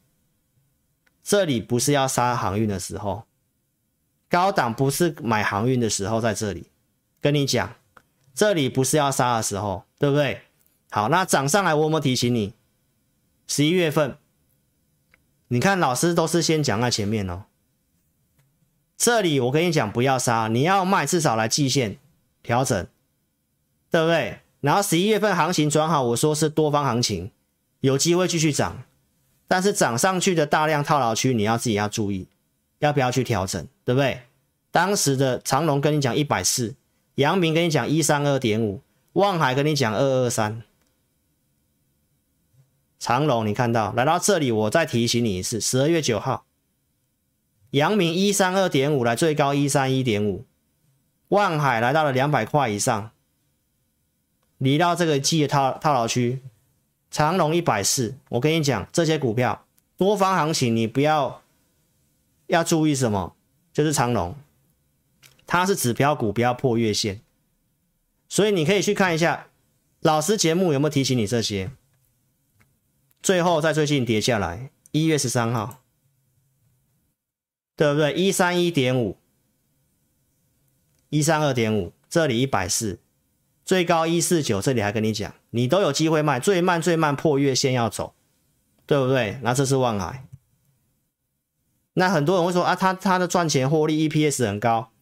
这里不是要杀航运的时候，高档不是买航运的时候，在这里跟你讲，这里不是要杀的时候，对不对？好，那涨上来我有没有提醒你？十一月份，你看老师都是先讲在前面哦。这里我跟你讲，不要杀，你要卖至少来季线调整，对不对？然后十一月份行情转好，我说是多方行情，有机会继续涨，但是涨上去的大量套牢区，你要自己要注意，要不要去调整，对不对？当时的长龙跟你讲一百四，阳明跟你讲一三二点五，望海跟你讲二二三。长龙，你看到来到这里，我再提醒你一次，十二月九号，阳明一三二点五来最高一三一点五，万海来到了两百块以上，离到这个季的套套牢区，长龙一百四，我跟你讲，这些股票多方行情，你不要要注意什么，就是长龙，它是指标股，不要破月线，所以你可以去看一下老师节目有没有提醒你这些。最后在最近跌下来，一月十三号，对不对？一三一点五，一三二点五，这里一百四，最高一四九，这里还跟你讲，你都有机会卖，最慢最慢破月线要走，对不对？那这是万海，那很多人会说啊，他他的赚钱获利 EPS 很高，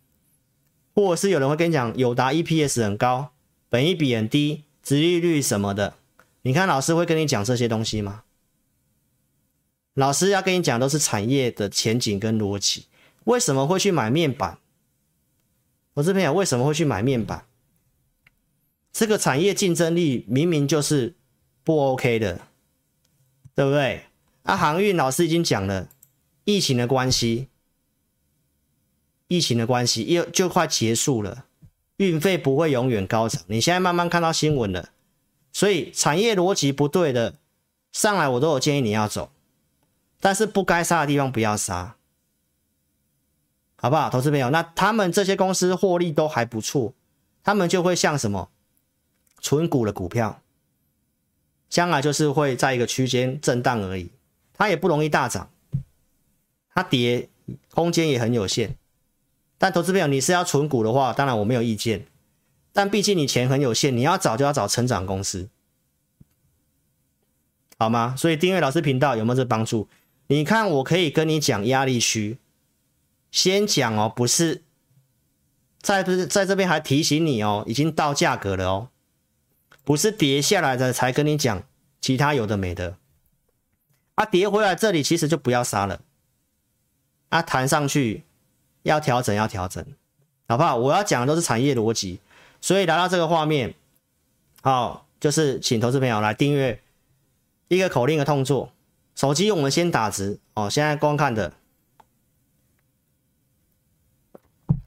或者是有人会跟你讲友达 EPS 很高，本益比很低，殖利率什么的。你看老师会跟你讲这些东西吗？老师要跟你讲都是产业的前景跟逻辑。为什么会去买面板？我这边讲为什么会去买面板？这个产业竞争力明明就是不 OK 的，对不对？啊，航运老师已经讲了，疫情的关系，疫情的关系又就快结束了，运费不会永远高涨。你现在慢慢看到新闻了。所以产业逻辑不对的上来，我都有建议你要走，但是不该杀的地方不要杀，好不好？投资朋友，那他们这些公司获利都还不错，他们就会像什么存股的股票，将来就是会在一个区间震荡而已，它也不容易大涨，它跌空间也很有限。但投资朋友，你是要存股的话，当然我没有意见。但毕竟你钱很有限，你要找就要找成长公司，好吗？所以订阅老师频道有没有这帮助？你看，我可以跟你讲压力区，先讲哦，不是在不是在这边还提醒你哦，已经到价格了哦，不是跌下来的才跟你讲其他有的没的，啊，跌回来这里其实就不要杀了，啊，弹上去要调整要调整，好不好？我要讲的都是产业逻辑。所以来到这个画面，好，就是请投资朋友来订阅一个口令的动作。手机我们先打直哦，现在观看的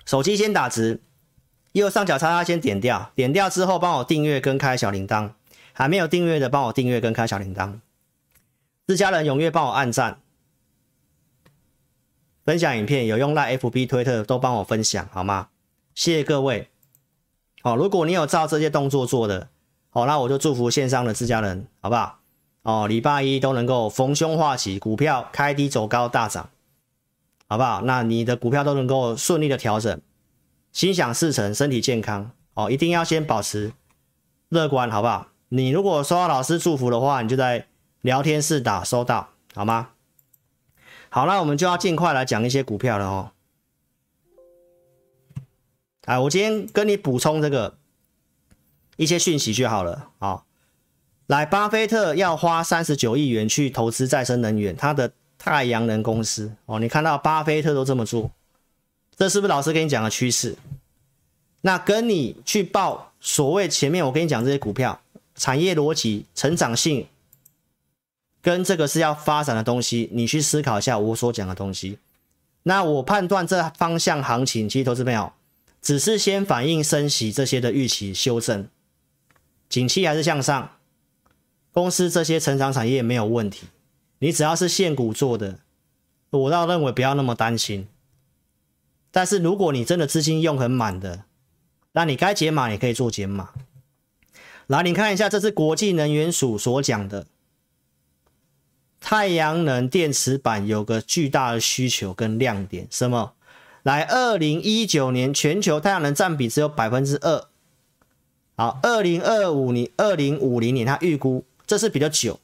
手机先打直，右上角叉叉先点掉，点掉之后帮我订阅跟开小铃铛，还没有订阅的帮我订阅跟开小铃铛。自家人踊跃帮我按赞，分享影片有用赖 FB 推特都帮我分享好吗？谢谢各位。哦，如果你有照这些动作做的，好，那我就祝福线上的自家人，好不好？哦，礼拜一都能够逢凶化吉，股票开低走高大涨，好不好？那你的股票都能够顺利的调整，心想事成，身体健康。哦，一定要先保持乐观，好不好？你如果收到老师祝福的话，你就在聊天室打收到，好吗？好，那我们就要尽快来讲一些股票了哦。哎，我今天跟你补充这个一些讯息就好了啊。来，巴菲特要花三十九亿元去投资再生能源，他的太阳能公司哦，你看到巴菲特都这么做，这是不是老师跟你讲的趋势？那跟你去报所谓前面我跟你讲这些股票产业逻辑、成长性，跟这个是要发展的东西，你去思考一下我所讲的东西。那我判断这方向行情，其实投资朋友只是先反映升息这些的预期修正，景气还是向上。公司这些成长产业没有问题，你只要是现股做的，我倒认为不要那么担心。但是如果你真的资金用很满的，那你该减码也可以做减码。来，你看一下，这是国际能源署所讲的，太阳能电池板有个巨大的需求跟亮点，什么？来，二零一九年全球太阳能占比只有百分之二，好，二零二五年、二零五零年，他预估。这是比较久，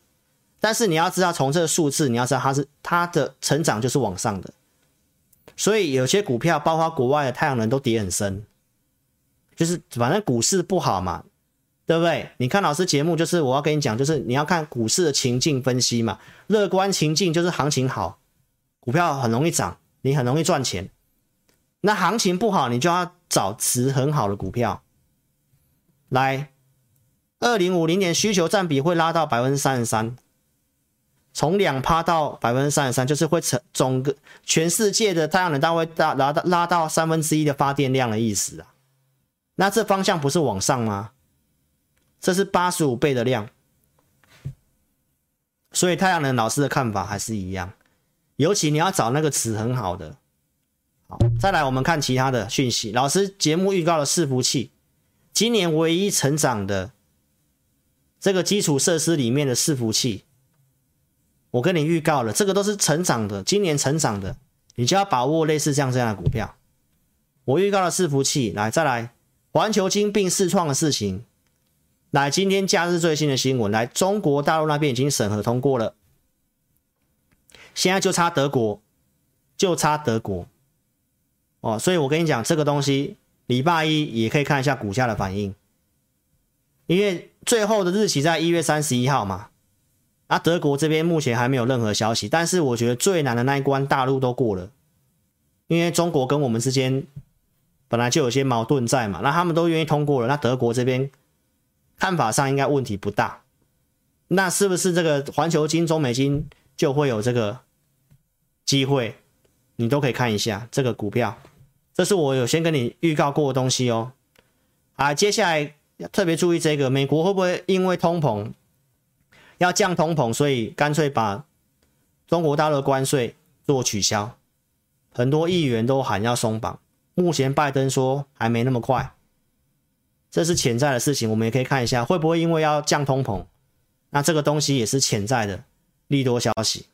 但是你要知道，从这个数字，你要知道它是它的成长就是往上的，所以有些股票，包括国外的太阳能都跌很深，就是反正股市不好嘛，对不对？你看老师节目，就是我要跟你讲，就是你要看股市的情境分析嘛，乐观情境就是行情好，股票很容易涨，你很容易赚钱。那行情不好，你就要找值很好的股票来。二零五零年需求占比会拉到百分之三十三，从两趴到百分之三十三，就是会成总个全世界的太阳能单位大拉到拉到三分之一的发电量的意思啊。那这方向不是往上吗？这是八十五倍的量，所以太阳能老师的看法还是一样，尤其你要找那个词很好的。好，再来我们看其他的讯息，老师节目预告了伺服器，今年唯一成长的。这个基础设施里面的伺服器，我跟你预告了，这个都是成长的，今年成长的，你就要把握类似这样这样的股票。我预告了伺服器，来再来，环球晶并世创的事情，来今天假日最新的新闻，来中国大陆那边已经审核通过了，现在就差德国，就差德国，哦，所以我跟你讲这个东西，礼拜一也可以看一下股价的反应。因为最后的日期在一月三十一号嘛，啊，德国这边目前还没有任何消息，但是我觉得最难的那一关大陆都过了，因为中国跟我们之间本来就有些矛盾在嘛，那他们都愿意通过了，那德国这边看法上应该问题不大，那是不是这个环球金、中美金就会有这个机会？你都可以看一下这个股票，这是我有先跟你预告过的东西哦，啊，接下来要。特别注意这个，美国会不会因为通膨要降通膨，所以干脆把中国大陆的关税做取消？很多议员都喊要松绑，目前拜登说还没那么快，这是潜在的事情。我们也可以看一下，会不会因为要降通膨，那这个东西也是潜在的利多消息。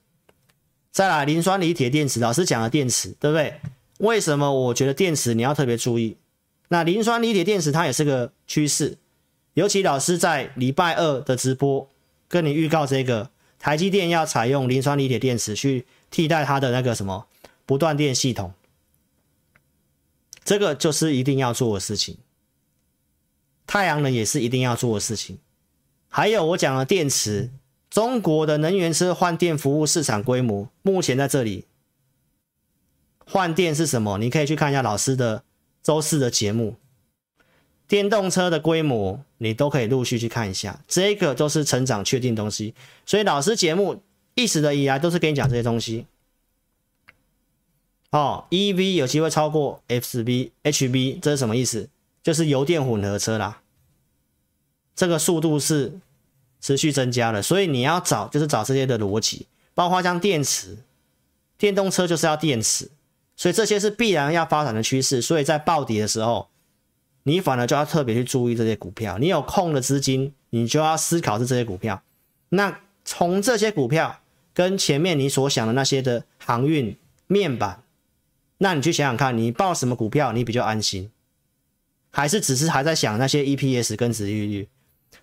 再来，磷酸锂铁电池，老师讲的电池，对不对？为什么我觉得电池你要特别注意？那磷酸锂铁电池它也是个趋势，尤其老师在礼拜二的直播跟你预告这个台积电要采用磷酸锂铁电池去替代它的那个什么不断电系统，这个就是一定要做的事情。太阳能也是一定要做的事情，还有我讲的电池，中国的能源车换电服务市场规模目前在这里，换电是什么？你可以去看一下老师的。周四的节目，电动车的规模你都可以陆续去看一下，这个都是成长确定东西。所以老师节目一直的以来都是跟你讲这些东西。哦，EV 有机会超过 FB、HB，这是什么意思？就是油电混合车啦。这个速度是持续增加的，所以你要找就是找这些的逻辑，包括像电池，电动车就是要电池。所以这些是必然要发展的趋势，所以在暴跌的时候，你反而就要特别去注意这些股票。你有空的资金，你就要思考是这些股票。那从这些股票跟前面你所想的那些的航运、面板，那你去想想看，你报什么股票你比较安心？还是只是还在想那些 EPS 跟值利率？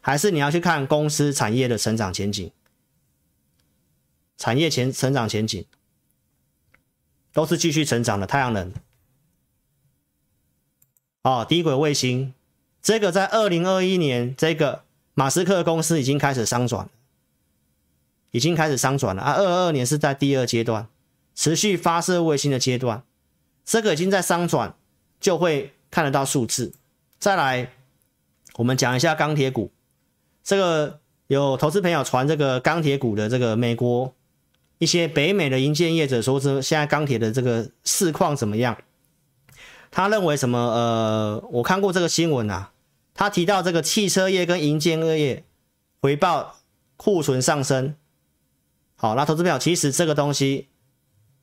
还是你要去看公司产业的成长前景？产业前成长前景？都是继续成长的太阳能，哦，低轨卫星，这个在二零二一年，这个马斯克公司已经开始商转，已经开始商转了。啊！二二年是在第二阶段，持续发射卫星的阶段，这个已经在商转，就会看得到数字。再来，我们讲一下钢铁股，这个有投资朋友传这个钢铁股的这个美国一些北美的银建业者说，这现在钢铁的这个市况怎么样？他认为什么？呃，我看过这个新闻啊，他提到这个汽车业跟银建业回报库存上升。好，那投资朋友，其实这个东西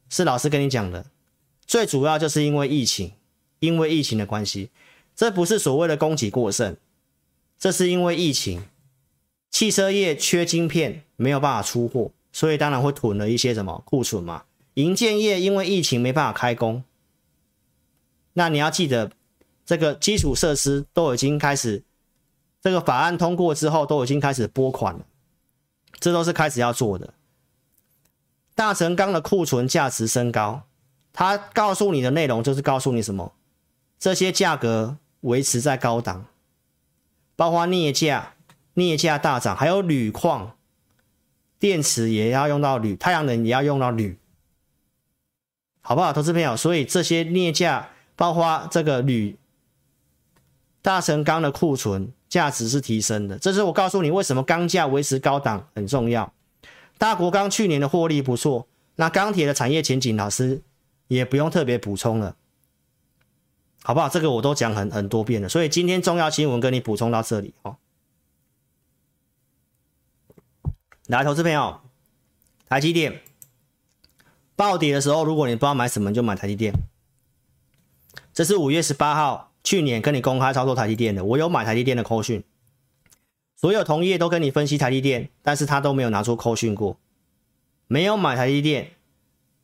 是老师跟你讲的，最主要就是因为疫情，因为疫情的关系，这不是所谓的供给过剩，这是因为疫情，汽车业缺晶片没有办法出货，所以当然会囤了一些什么库存嘛。银建业因为疫情没办法开工。那你要记得，这个基础设施都已经开始，这个法案通过之后都已经开始拨款了，这都是开始要做的。大成钢的库存价值升高，它告诉你的内容就是告诉你什么？这些价格维持在高档，包括镍价，镍价大涨，还有铝矿，电池也要用到铝，太阳能也要用到铝，好不好，投资朋友？所以这些镍价。包括这个铝、大成钢的库存价值是提升的，这是我告诉你为什么钢价维持高档很重要。大国钢去年的获利不错，那钢铁的产业前景，老师也不用特别补充了，好不好？这个我都讲很很多遍了，所以今天重要新闻跟你补充到这里哦。来，投资朋友，台积电。暴跌的时候，如果你不知道买什么，就买台积电。这是五月十八号，去年跟你公开操作台积电的，我有买台积电的扣讯，所有同业都跟你分析台积电，但是他都没有拿出扣讯过，没有买台积电，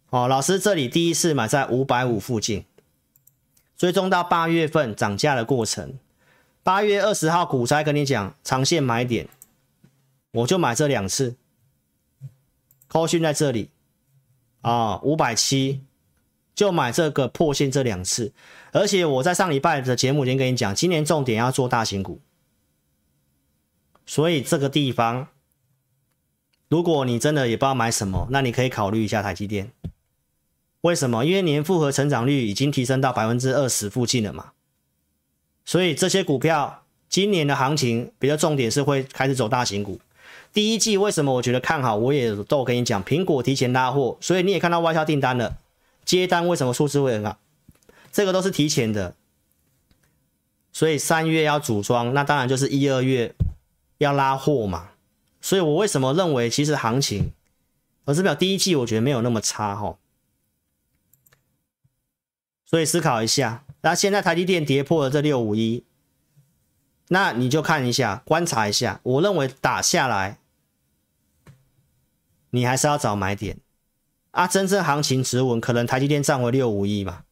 哦，老师这里第一次买在五百五附近，追踪到八月份涨价的过程，八月二十号股灾跟你讲长线买点，我就买这两次，扣讯在这里，啊，五百七。就买这个破线这两次，而且我在上礼拜的节目已经跟你讲，今年重点要做大型股，所以这个地方，如果你真的也不知道买什么，那你可以考虑一下台积电。为什么？因为年复合成长率已经提升到百分之二十附近了嘛，所以这些股票今年的行情比较重点是会开始走大型股。第一季为什么我觉得看好？我也都跟你讲，苹果提前拉货，所以你也看到外销订单了。接单为什么数字会很好？这个都是提前的，所以三月要组装，那当然就是一二月要拉货嘛。所以我为什么认为其实行情，我是表第一季我觉得没有那么差哈。所以思考一下，那现在台积电跌破了这六五一，那你就看一下，观察一下，我认为打下来，你还是要找买点。啊，真正行情止稳，可能台积电站回六五亿嘛，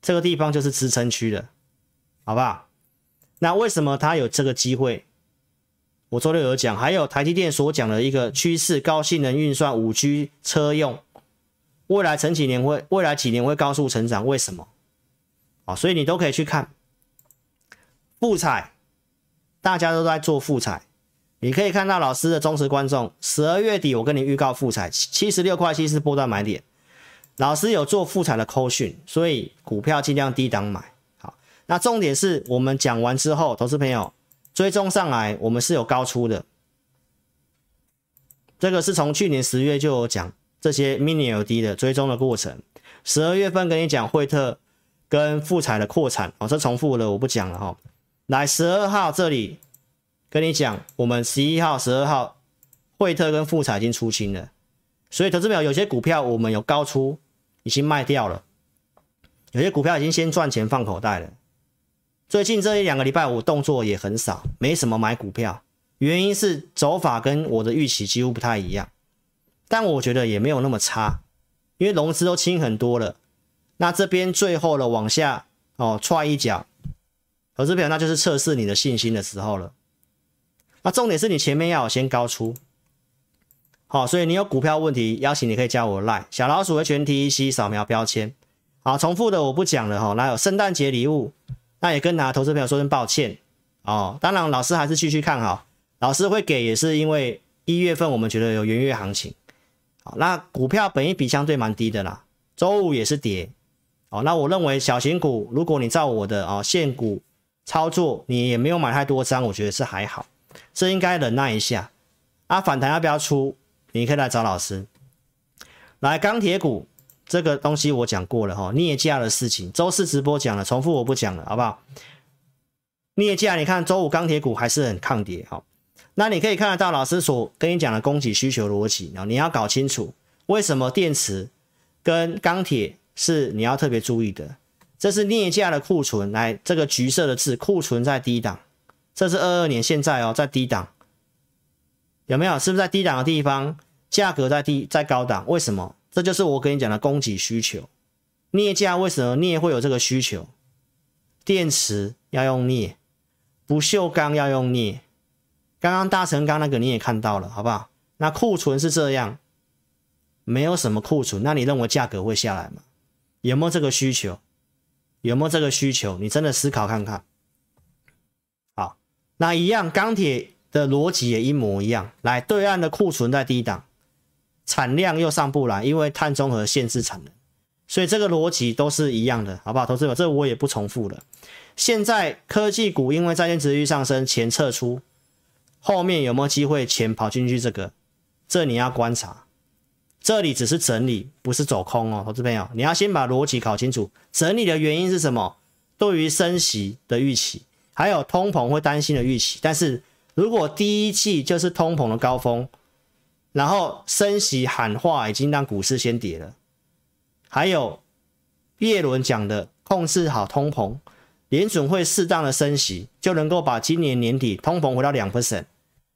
这个地方就是支撑区了，好不好？那为什么它有这个机会？我周六有讲，还有台积电所讲的一个趋势，高性能运算、五 G 车用，未来成几年会，未来几年会高速成长，为什么？啊，所以你都可以去看，富彩，大家都在做富彩。你可以看到老师的忠实观众，十二月底我跟你预告富采七十六块七是波段买点，老师有做富采的扣讯，所以股票尽量低档买。好，那重点是我们讲完之后，投资朋友追踪上来，我们是有高出的，这个是从去年十月就有讲这些 mini LED 的追踪的过程，十二月份跟你讲惠特跟富采的扩产，哦，这重复了我不讲了哈，来十二号这里。跟你讲，我们十一号、十二号，惠特跟富彩已经出清了，所以投资表有些股票我们有高出，已经卖掉了，有些股票已经先赚钱放口袋了。最近这一两个礼拜我动作也很少，没什么买股票，原因是走法跟我的预期几乎不太一样，但我觉得也没有那么差，因为融资都清很多了。那这边最后的往下哦踹一脚，投资表那就是测试你的信心的时候了。那重点是你前面要有先高出，好，所以你有股票问题，邀请你可以加我 Line 小老鼠的全 T E C 扫描标签，好，重复的我不讲了哈。那有圣诞节礼物，那也跟拿投资朋友说声抱歉，哦。当然，老师还是继续看好，老师会给也是因为一月份我们觉得有元月行情。好，那股票本一比相对蛮低的啦，周五也是跌。哦，那我认为小型股，如果你照我的啊、哦、现股操作，你也没有买太多张，我觉得是还好，这应该忍耐一下。啊，反弹要不要出？你可以来找老师。来，钢铁股这个东西我讲过了哈，镍价的事情，周四直播讲了，重复我不讲了，好不好？镍价，你看周五钢铁股还是很抗跌，好，那你可以看得到老师所跟你讲的供给需求逻辑，然后你要搞清楚为什么电池跟钢铁是你要特别注意的。这是镍价的库存，来这个橘色的字，库存在低档，这是二二年现在哦，在低档。有没有？是不是在低档的地方，价格在低，在高档？为什么？这就是我跟你讲的供给需求。镍价为什么镍会有这个需求？电池要用镍，不锈钢要用镍。刚刚大成刚那个你也看到了，好不好？那库存是这样，没有什么库存，那你认为价格会下来吗？有没有这个需求？有没有这个需求？你真的思考看看。那一样钢铁。的逻辑也一模一样，来对岸的库存在低档，产量又上不来，因为碳中和限制产能，所以这个逻辑都是一样的，好不好？投资者，这我也不重复了。现在科技股因为债券殖利率上升，钱撤出，后面有没有机会钱跑进去？这个，这你要观察。这里只是整理，不是走空哦，投资朋友，你要先把逻辑搞清楚。整理的原因是什么？对于升息的预期，还有通膨会担心的预期，但是。如果第一季就是通膨的高峰，然后升息喊话已经让股市先跌了，还有叶伦讲的控制好通膨，联准会适当的升息就能够把今年年底通膨回到两 percent。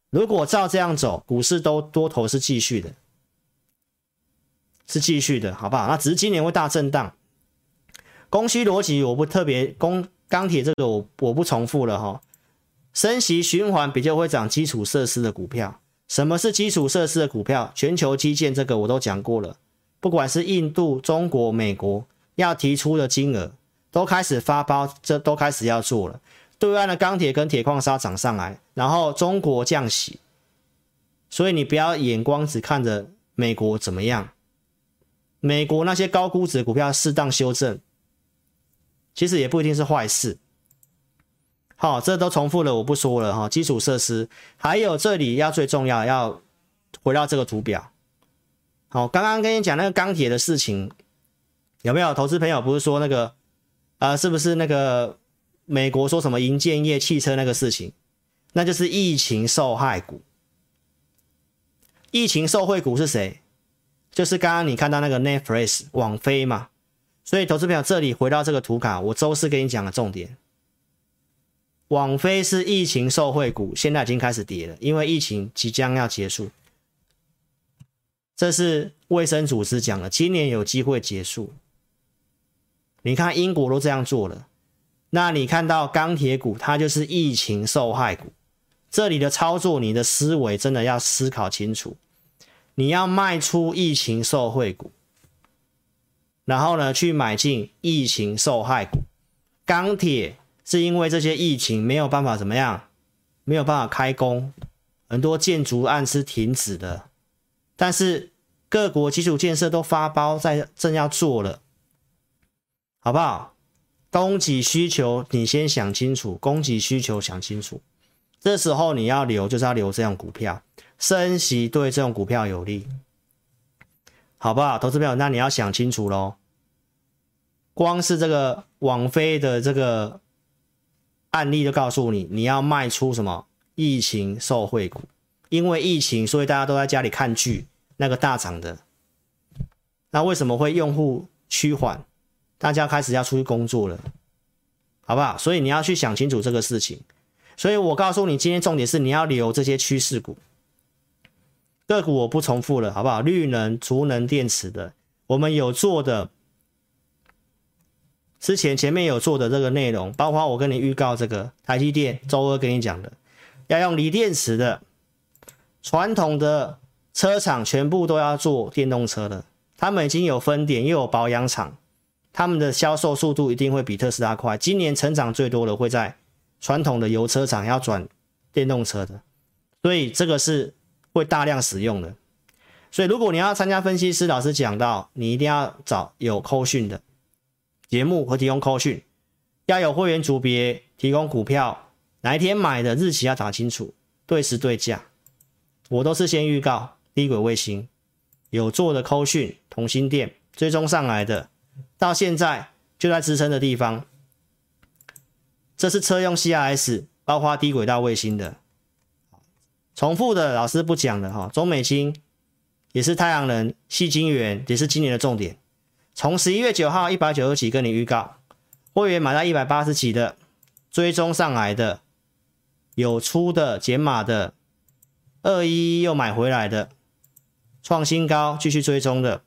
如果照这样走，股市都多头是继续的，是继续的，好不好？那只是今年会大震荡。供需逻辑我不特别，供钢铁这个我我不重复了哈。升息循环比较会涨基础设施的股票。什么是基础设施的股票？全球基建这个我都讲过了。不管是印度、中国、美国要提出的金额，都开始发包，这都开始要做了。对岸的钢铁跟铁矿砂涨上来，然后中国降息，所以你不要眼光只看着美国怎么样。美国那些高估值的股票适当修正，其实也不一定是坏事。好，这都重复了，我不说了哈。基础设施，还有这里要最重要，要回到这个图表。好，刚刚跟你讲那个钢铁的事情，有没有投资朋友不是说那个啊、呃？是不是那个美国说什么银建业、汽车那个事情？那就是疫情受害股。疫情受惠股是谁？就是刚刚你看到那个 Netflix 网飞嘛。所以投资朋友，这里回到这个图卡，我周四跟你讲的重点。网飞是疫情受惠股，现在已经开始跌了，因为疫情即将要结束。这是卫生组织讲的，今年有机会结束。你看英国都这样做了，那你看到钢铁股，它就是疫情受害股。这里的操作，你的思维真的要思考清楚。你要卖出疫情受惠股，然后呢，去买进疫情受害股，钢铁。是因为这些疫情没有办法怎么样，没有办法开工，很多建筑案是停止的。但是各国基础建设都发包在正要做了，好不好？供给需求你先想清楚，供给需求想清楚。这时候你要留就是要留这种股票，升息对这种股票有利，好不好？投资朋友，那你要想清楚喽。光是这个网飞的这个。案例就告诉你，你要卖出什么疫情受惠股，因为疫情，所以大家都在家里看剧，那个大涨的。那为什么会用户趋缓？大家开始要出去工作了，好不好？所以你要去想清楚这个事情。所以我告诉你，今天重点是你要留这些趋势股，个股我不重复了，好不好？绿能、储能、电池的，我们有做的。之前前面有做的这个内容，包括我跟你预告这个台积电周二跟你讲的，要用锂电池的，传统的车厂全部都要做电动车的，他们已经有分点又有保养厂，他们的销售速度一定会比特斯拉快。今年成长最多的会在传统的油车厂要转电动车的，所以这个是会大量使用的。所以如果你要参加分析师，老师讲到，你一定要找有扣讯的节目和提供扣讯，要有会员组别提供股票，哪一天买的日期要打清楚，对时对价。我都是先预告低轨卫星有做的扣讯，同心店追踪上来的，到现在就在支撑的地方。这是车用 CRS，包括低轨道卫星的。重复的老师不讲了哈，中美金也是太阳能、细晶圆，也是今年的重点。从十一月九号一百九十几跟你预告，会员买到一百八十几的，追踪上来的，有出的减码的，二一又买回来的，创新高继续追踪的，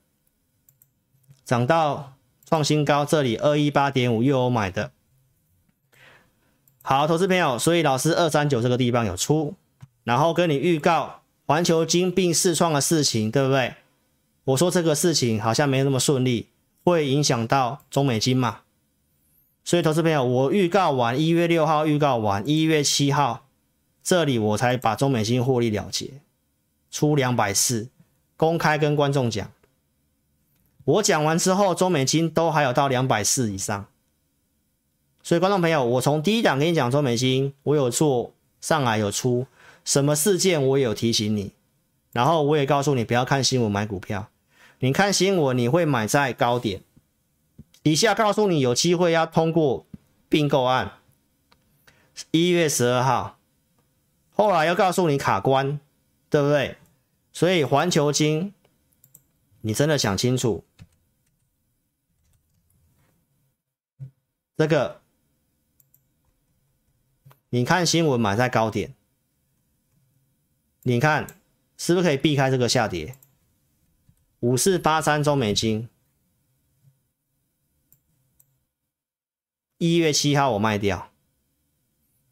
涨到创新高这里二一八点五又有买的。好，投资朋友，所以老师二三九这个地方有出，然后跟你预告环球金并四创的事情，对不对？我说这个事情好像没那么顺利，会影响到中美金嘛？所以投资朋友，我预告完一月六号预告完一月七号，这里我才把中美金获利了结，出两百四，公开跟观众讲。我讲完之后，中美金都还有到两百四以上。所以，观众朋友，我从第一档跟你讲中美金，我有做上海有出什么事件，我有提醒你，然后我也告诉你不要看新闻买股票，你看新闻你会买在高点。以下告诉你有机会要通过并购案，一月十二号，后来又告诉你卡关，对不对？所以环球金，你真的想清楚这个。你看新闻买在高点，你看是不是可以避开这个下跌？五四八三中美金，一月七号我卖掉，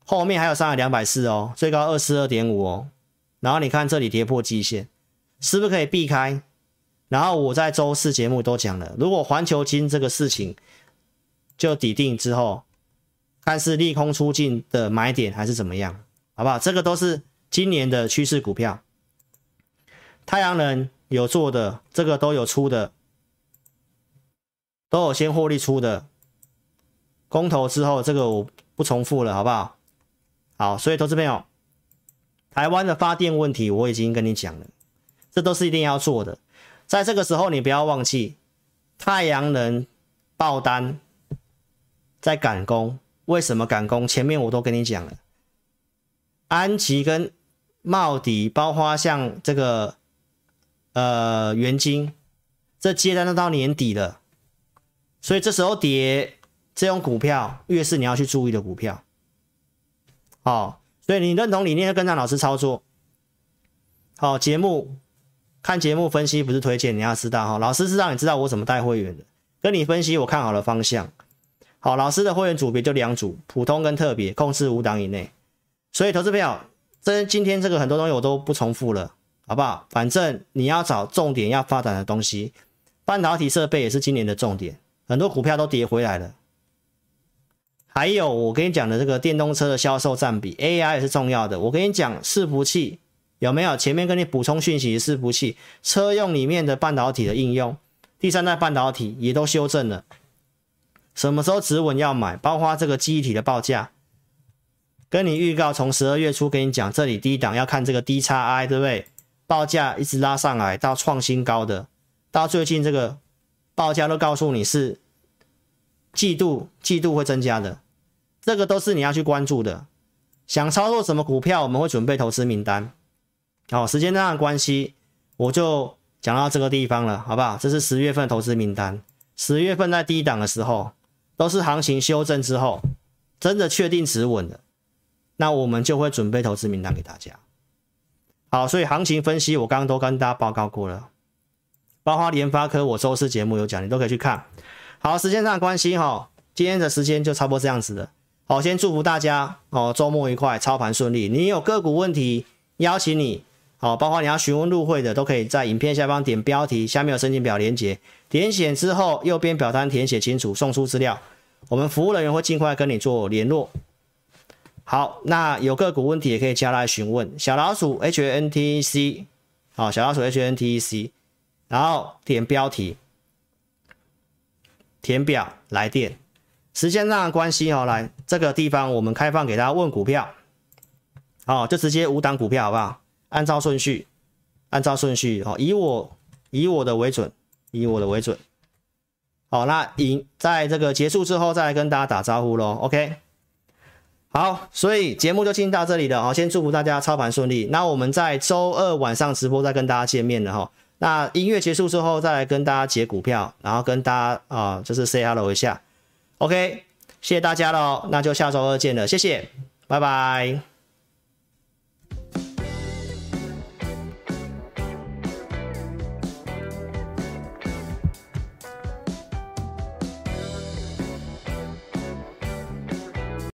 后面还有上来两百四哦，最高二四二点五哦，然后你看这里跌破季线，是不是可以避开？然后我在周四节目都讲了，如果环球金这个事情就底定之后。看是利空出尽的买点还是怎么样，好不好？这个都是今年的趋势股票。太阳能有做的，这个都有出的，都有先获利出的。公投之后，这个我不重复了，好不好？好，所以投资朋友，台湾的发电问题我已经跟你讲了，这都是一定要做的。在这个时候，你不要忘记太阳能爆单在赶工。为什么赶工？前面我都跟你讲了，安琪跟茂迪，包括像这个呃元晶，这接单都到年底了，所以这时候跌这种股票，越是你要去注意的股票。好，所以你认同理念，跟着老师操作。好，节目看节目分析不是推荐，你要知道哈，老师是让你知道我怎么带会员的，跟你分析我看好的方向。好，老师的会员组别就两组，普通跟特别，控制五档以内。所以，投资朋友，这今天这个很多东西我都不重复了，好不好？反正你要找重点要发展的东西，半导体设备也是今年的重点，很多股票都跌回来了。还有我跟你讲的这个电动车的销售占比，AI 也是重要的。我跟你讲，伺服器有没有？前面跟你补充讯息，伺服器车用里面的半导体的应用，第三代半导体也都修正了。什么时候止稳要买？包括这个记忆体的报价，跟你预告，从十二月初跟你讲，这里低档要看这个 DXi，对不对？报价一直拉上来到创新高的，到最近这个报价都告诉你是季度季度会增加的，这个都是你要去关注的。想操作什么股票，我们会准备投资名单。好，时间上的关系，我就讲到这个地方了，好不好？这是十月份投资名单，十月份在低档的时候。都是行情修正之后，真的确定止稳的，那我们就会准备投资名单给大家。好，所以行情分析我刚刚都跟大家报告过了，包括联发科，我周四节目有讲，你都可以去看。好，时间上的关系哈，今天的时间就差不多这样子的。好，先祝福大家哦，周末愉快，操盘顺利。你有个股问题，邀请你。好，包括你要询问入会的，都可以在影片下方点标题，下面有申请表连接，点写之后，右边表单填写清楚，送出资料，我们服务人员会尽快跟你做联络。好，那有个股问题也可以加来询问小老鼠 H N T C，好，小老鼠 H N T C，然后点标题，填表来电，时间上的关系哦，来这个地方我们开放给大家问股票，好，就直接五档股票好不好？按照顺序，按照顺序，好，以我以我的为准，以我的为准。好，那赢在这个结束之后再来跟大家打招呼喽。OK，好，所以节目就进行到这里了。好，先祝福大家操盘顺利。那我们在周二晚上直播再跟大家见面了哈。那音乐结束之后再来跟大家解股票，然后跟大家啊就是 say hello 一下。OK，谢谢大家喽，那就下周二见了，谢谢，拜拜。